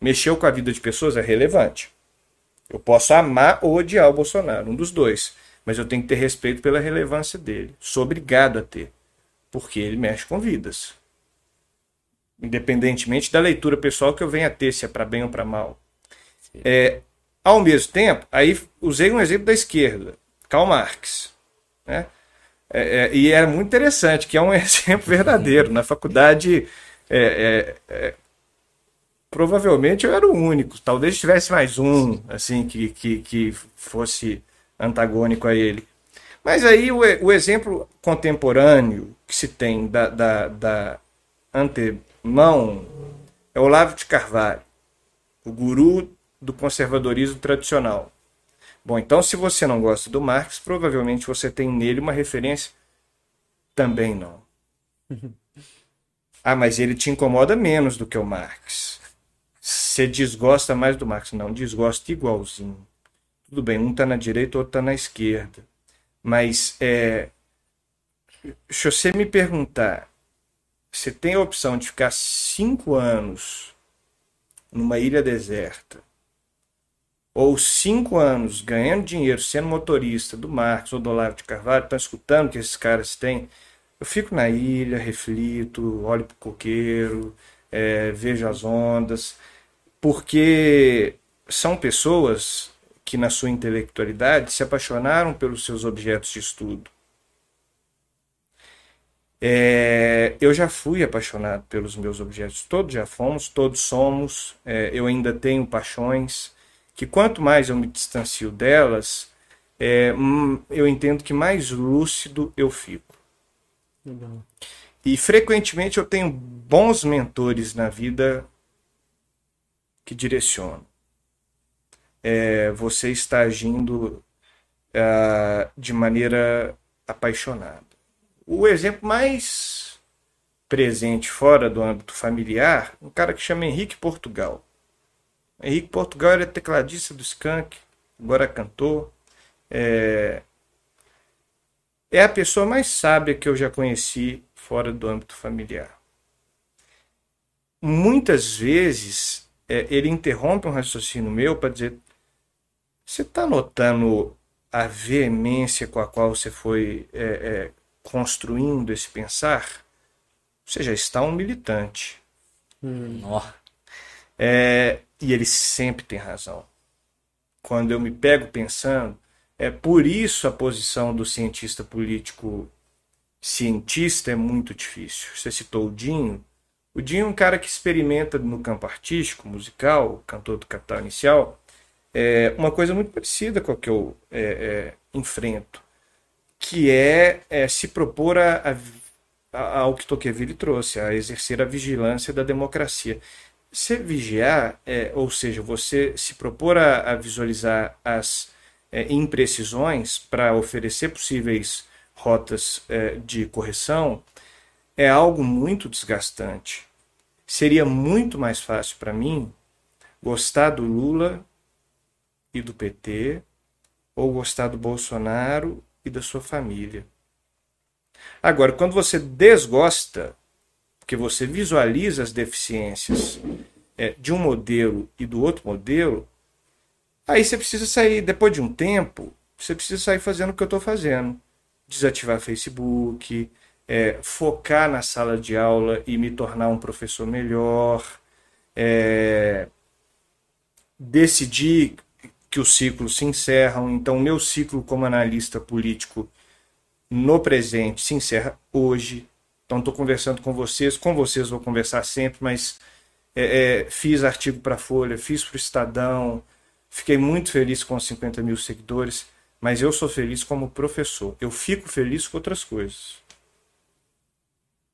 Mexeu com a vida de pessoas é relevante. Eu posso amar ou odiar o Bolsonaro, um dos dois, mas eu tenho que ter respeito pela relevância dele. Sou obrigado a ter, porque ele mexe com vidas. Independentemente da leitura pessoal que eu venha ter, se é para bem ou para mal. É, ao mesmo tempo, aí usei um exemplo da esquerda, Karl Marx. Né? É, é, e era muito interessante, que é um exemplo verdadeiro. Na faculdade, é, é, é, provavelmente eu era o único. Talvez tivesse mais um, assim, que, que, que fosse antagônico a ele. Mas aí o, o exemplo contemporâneo que se tem da, da, da antemão é Olavo de Carvalho, o guru do conservadorismo tradicional. Bom, então se você não gosta do Marx, provavelmente você tem nele uma referência. Também não. ah, mas ele te incomoda menos do que o Marx. Você desgosta mais do Marx. Não, desgosta igualzinho. Tudo bem, um está na direita, outro está na esquerda. Mas é, se você me perguntar, você tem a opção de ficar cinco anos numa ilha deserta ou cinco anos ganhando dinheiro sendo motorista do Marcos ou do Olavo de Carvalho, estão escutando o que esses caras têm, eu fico na ilha, reflito, olho para o coqueiro, é, vejo as ondas, porque são pessoas que, na sua intelectualidade, se apaixonaram pelos seus objetos de estudo. É, eu já fui apaixonado pelos meus objetos, todos já fomos, todos somos. É, eu ainda tenho paixões que quanto mais eu me distancio delas, é, hum, eu entendo que mais lúcido eu fico. Legal. E frequentemente eu tenho bons mentores na vida que direcionam. É, você está agindo uh, de maneira apaixonada. O exemplo mais presente fora do âmbito familiar, um cara que chama Henrique Portugal. Henrique Portugal era tecladista do Skank, agora é cantor. É... é a pessoa mais sábia que eu já conheci fora do âmbito familiar. Muitas vezes é, ele interrompe um raciocínio meu para dizer: você está notando a veemência com a qual você foi é, é, construindo esse pensar? Você já está um militante. Hum. É, e ele sempre tem razão. Quando eu me pego pensando, é por isso a posição do cientista político cientista é muito difícil. Você citou o Dinho. O Dinho é um cara que experimenta no campo artístico, musical, cantor do Capital Inicial, é uma coisa muito parecida com a que eu é, é, enfrento, que é, é se propor a, a, ao que Tocqueville trouxe, a exercer a vigilância da democracia. Se vigiar, é, ou seja, você se propor a, a visualizar as é, imprecisões para oferecer possíveis rotas é, de correção, é algo muito desgastante. Seria muito mais fácil para mim gostar do Lula e do PT, ou gostar do Bolsonaro e da sua família. Agora, quando você desgosta, porque você visualiza as deficiências é, de um modelo e do outro modelo, aí você precisa sair, depois de um tempo, você precisa sair fazendo o que eu estou fazendo. Desativar Facebook, é, focar na sala de aula e me tornar um professor melhor, é, decidir que os ciclos se encerram. Então, meu ciclo como analista político no presente se encerra hoje. Então, estou conversando com vocês, com vocês vou conversar sempre, mas é, é, fiz artigo para a Folha, fiz para o Estadão, fiquei muito feliz com os 50 mil seguidores, mas eu sou feliz como professor. Eu fico feliz com outras coisas.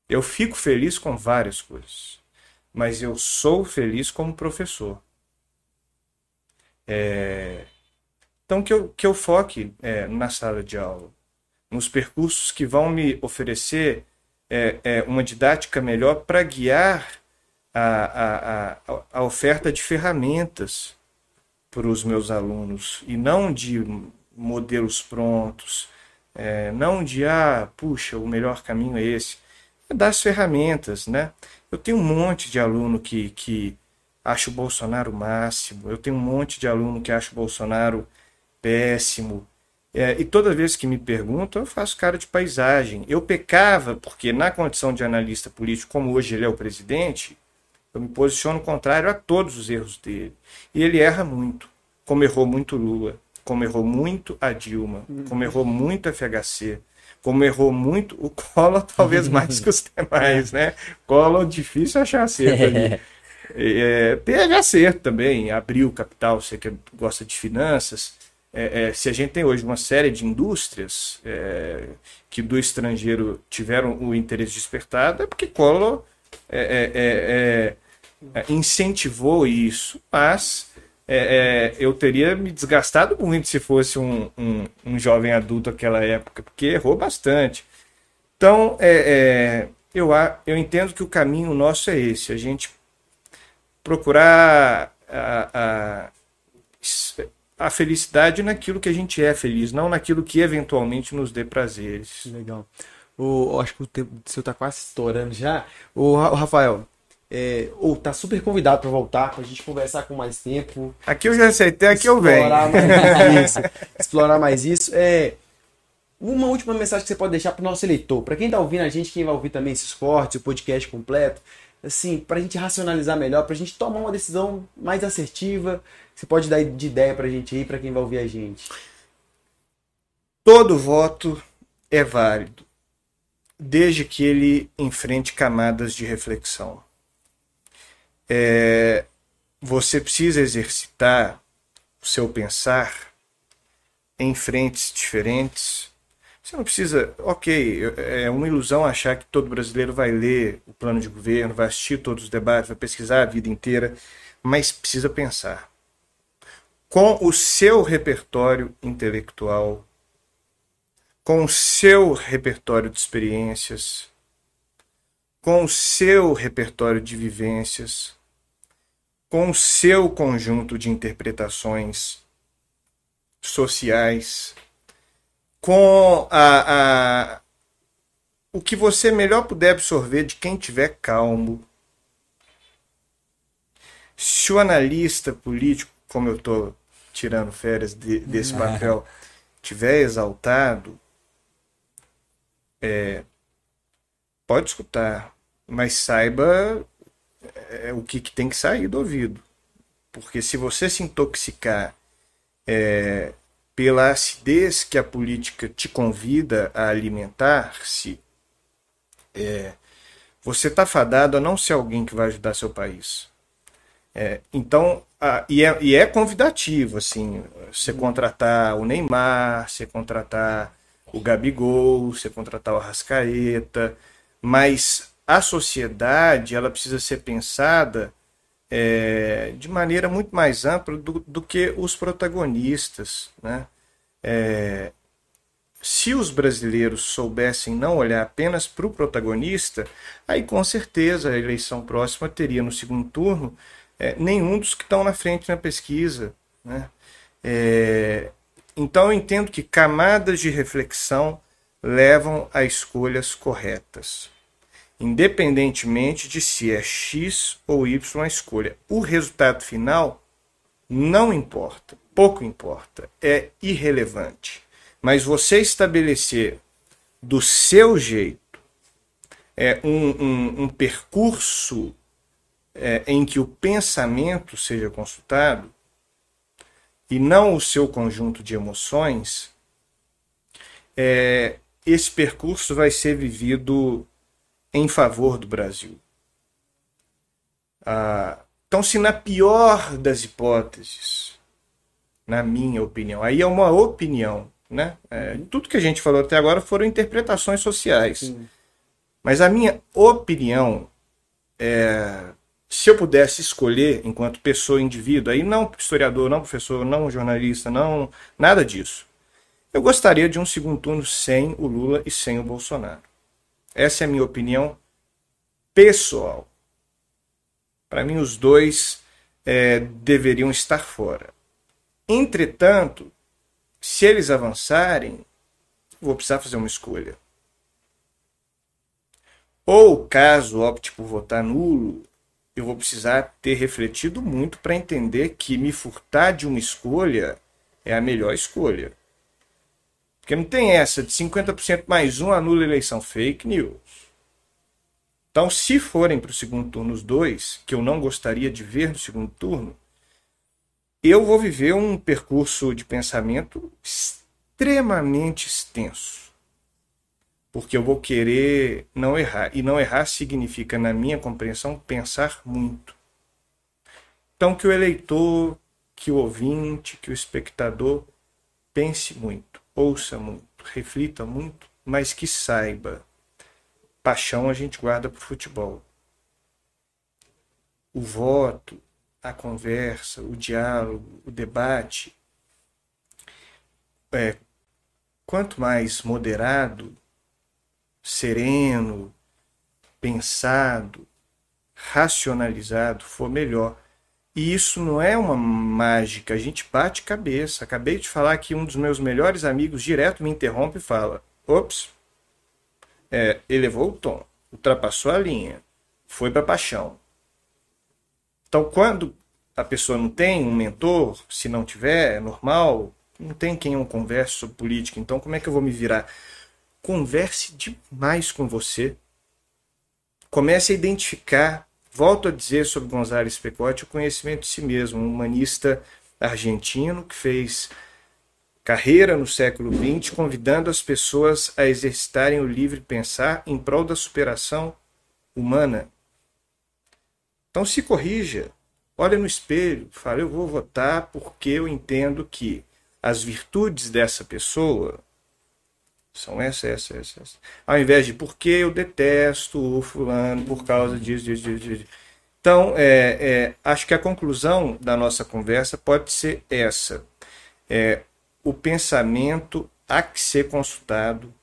Eu fico feliz com várias coisas, mas eu sou feliz como professor. É... Então, que eu, que eu foque é, na sala de aula, nos percursos que vão me oferecer é, é uma didática melhor para guiar a, a, a, oferta de ferramentas para os meus alunos e não de modelos prontos, é, não de, ah, puxa, o melhor caminho é esse das ferramentas, né? Eu tenho um monte de aluno que, que acha o Bolsonaro máximo, eu tenho um monte de aluno que acha o Bolsonaro péssimo. É, e toda vez que me perguntam, eu faço cara de paisagem. Eu pecava, porque na condição de analista político, como hoje ele é o presidente, eu me posiciono contrário a todos os erros dele. E ele erra muito, como errou muito Lula, como errou muito a Dilma, como errou muito a FHC, como errou muito, o Collor talvez mais que os demais, né? Collor difícil achar acerto ali. É, teve acerto também, abriu capital, você que gosta de finanças. É, é, se a gente tem hoje uma série de indústrias é, que do estrangeiro tiveram o interesse despertado, é porque Collor é, é, incentivou isso, mas é, é, eu teria me desgastado muito se fosse um, um, um, jovem adulto naquela época, porque errou bastante. Então, é, é eu, eu entendo que o caminho nosso é esse, a gente procurar a, a, a felicidade naquilo que a gente é feliz, não naquilo que eventualmente nos dê prazeres. Legal. O, acho que o tempo seu está quase estourando já. O, o Rafael, é, ou tá super convidado para voltar, pra gente conversar com mais tempo. Aqui eu já aceitei, aqui eu venho. Mais isso, explorar mais isso. É, uma última mensagem que você pode deixar pro nosso eleitor, para quem tá ouvindo a gente, quem vai ouvir também esses cortes, o podcast completo, assim, pra gente racionalizar melhor, pra gente tomar uma decisão mais assertiva, você pode dar de ideia pra gente aí, para quem vai ouvir a gente. Todo voto é válido, desde que ele enfrente camadas de reflexão é, você precisa exercitar o seu pensar em frentes diferentes. Você não precisa, ok, é uma ilusão achar que todo brasileiro vai ler o plano de governo, vai assistir todos os debates, vai pesquisar a vida inteira, mas precisa pensar. Com o seu repertório intelectual, com o seu repertório de experiências, com o seu repertório de vivências, com o seu conjunto de interpretações sociais, com a, a, o que você melhor puder absorver de quem tiver calmo. Se o analista político, como eu estou tirando férias de, desse uhum. papel, tiver exaltado, é, pode escutar, mas saiba é o que, que, tem que sair do ouvido. Porque se você se intoxicar é, pela acidez que a política te convida a alimentar-se, é, você está fadado a não ser alguém que vai ajudar seu país. É, então, a, e, é, e, é, convidativo, assim, você contratar o Neymar, você contratar o Gabigol, você contratar o Arrascaeta, mas a sociedade ela precisa ser pensada é, de maneira muito mais ampla do, do que os protagonistas. Né? É, se os brasileiros soubessem não olhar apenas para o protagonista, aí com certeza a eleição próxima teria no segundo turno é, nenhum dos que estão na frente na pesquisa. Né? É, então eu entendo que camadas de reflexão levam a escolhas corretas, independentemente de se é X ou Y a escolha. O resultado final não importa, pouco importa, é irrelevante. Mas você estabelecer do seu jeito é, um, um, um percurso é, em que o pensamento seja consultado e não o seu conjunto de emoções, é, esse percurso vai ser vivido em favor do Brasil. Ah, então, se na pior das hipóteses, na minha opinião, aí é uma opinião, né? É, tudo que a gente falou até agora foram interpretações sociais. Sim. Mas a minha opinião é, se eu pudesse escolher enquanto pessoa, indivíduo, aí não historiador, não professor, não jornalista, não nada disso. Eu gostaria de um segundo turno sem o Lula e sem o Bolsonaro. Essa é a minha opinião pessoal. Para mim, os dois é, deveriam estar fora. Entretanto, se eles avançarem, vou precisar fazer uma escolha. Ou, caso opte por votar nulo, eu vou precisar ter refletido muito para entender que me furtar de uma escolha é a melhor escolha. Porque não tem essa de 50% mais um anula eleição fake news. Então, se forem para o segundo turno os dois, que eu não gostaria de ver no segundo turno, eu vou viver um percurso de pensamento extremamente extenso porque eu vou querer não errar. E não errar significa, na minha compreensão, pensar muito. Então, que o eleitor, que o ouvinte, que o espectador pense muito, ouça muito, reflita muito, mas que saiba. Paixão a gente guarda para o futebol. O voto, a conversa, o diálogo, o debate, é, quanto mais moderado, sereno, pensado, racionalizado for melhor. E isso não é uma mágica, a gente bate cabeça. Acabei de falar que um dos meus melhores amigos direto me interrompe e fala: ops, é, elevou o tom, ultrapassou a linha, foi para paixão. Então, quando a pessoa não tem um mentor, se não tiver, é normal, não tem quem eu converse sobre política, então como é que eu vou me virar? converse demais com você. Comece a identificar, volto a dizer sobre González Pecote, o conhecimento de si mesmo, um humanista argentino que fez carreira no século XX, convidando as pessoas a exercitarem o livre pensar em prol da superação humana. Então se corrija, olhe no espelho, fale, eu vou votar porque eu entendo que as virtudes dessa pessoa são essa, essa, essa, essa. Ao invés de porque eu detesto o fulano por causa disso, disso, disso. disso. Então, é, é, acho que a conclusão da nossa conversa pode ser essa. É, o pensamento há que ser consultado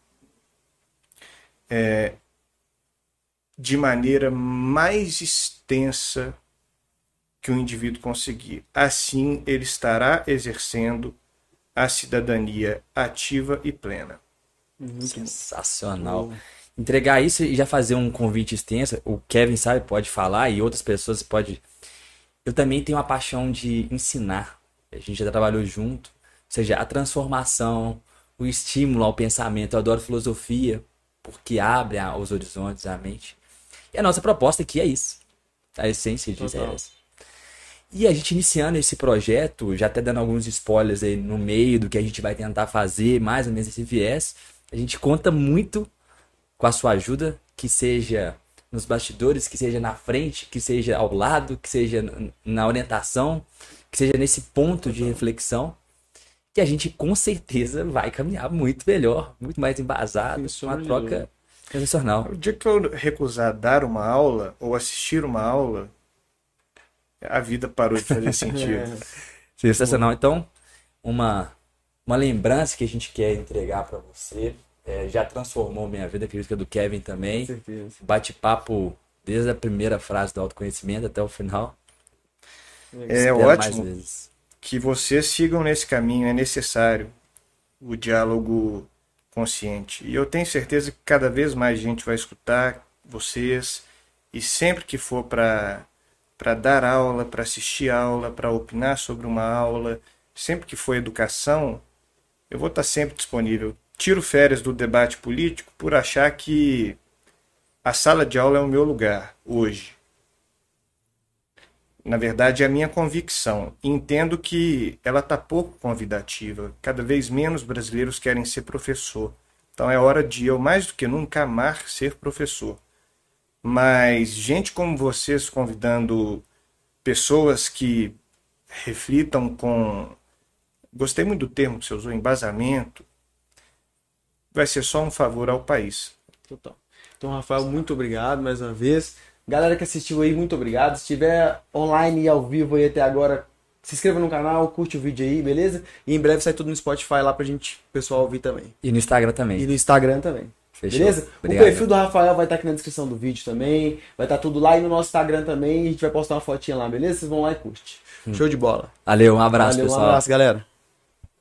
é, de maneira mais extensa que o indivíduo conseguir. Assim, ele estará exercendo a cidadania ativa e plena. Sensacional. Entregar isso e já fazer um convite extenso, o Kevin sabe, pode falar e outras pessoas pode. Eu também tenho uma paixão de ensinar. A gente já trabalhou junto. Ou seja, a transformação, o estímulo ao pensamento. Eu adoro filosofia, porque abre os horizontes, a mente. E a nossa proposta aqui é isso. A essência disso é essa. E a gente iniciando esse projeto, já até dando alguns spoilers aí no meio do que a gente vai tentar fazer, mais ou menos esse viés. A gente conta muito com a sua ajuda, que seja nos bastidores, que seja na frente, que seja ao lado, que seja na orientação, que seja nesse ponto de reflexão, que a gente com certeza vai caminhar muito melhor, muito mais embasado, uma troca sensacional. O dia que eu recusar dar uma aula ou assistir uma aula, a vida parou de fazer sentido. Sensacional. Então, uma uma lembrança que a gente quer entregar para você. É, já transformou minha vida, acredito que a do Kevin também. Bate-papo desde a primeira frase do autoconhecimento até o final. É ótimo que vocês sigam nesse caminho, é necessário o diálogo consciente. E eu tenho certeza que cada vez mais gente vai escutar vocês e sempre que for para para dar aula, para assistir aula, para opinar sobre uma aula, sempre que for educação, eu vou estar sempre disponível. Tiro férias do debate político por achar que a sala de aula é o meu lugar hoje. Na verdade, é a minha convicção. Entendo que ela está pouco convidativa. Cada vez menos brasileiros querem ser professor. Então é hora de eu, mais do que nunca, amar ser professor. Mas gente como vocês convidando pessoas que reflitam com. Gostei muito do termo que você usou, embasamento. Vai ser só um favor ao país. Total. Então, Rafael, muito obrigado mais uma vez. Galera que assistiu aí, muito obrigado. Se estiver online e ao vivo aí até agora, se inscreva no canal, curte o vídeo aí, beleza? E em breve sai tudo no Spotify lá pra gente, pessoal, ouvir também. E no Instagram também. E no Instagram também. Fechou. Beleza? Obrigado. O perfil do Rafael vai estar aqui na descrição do vídeo também. Vai estar tudo lá e no nosso Instagram também. A gente vai postar uma fotinha lá, beleza? Vocês vão lá e curte. Show de bola. Valeu, um abraço, Valeu, pessoal. um abraço, galera.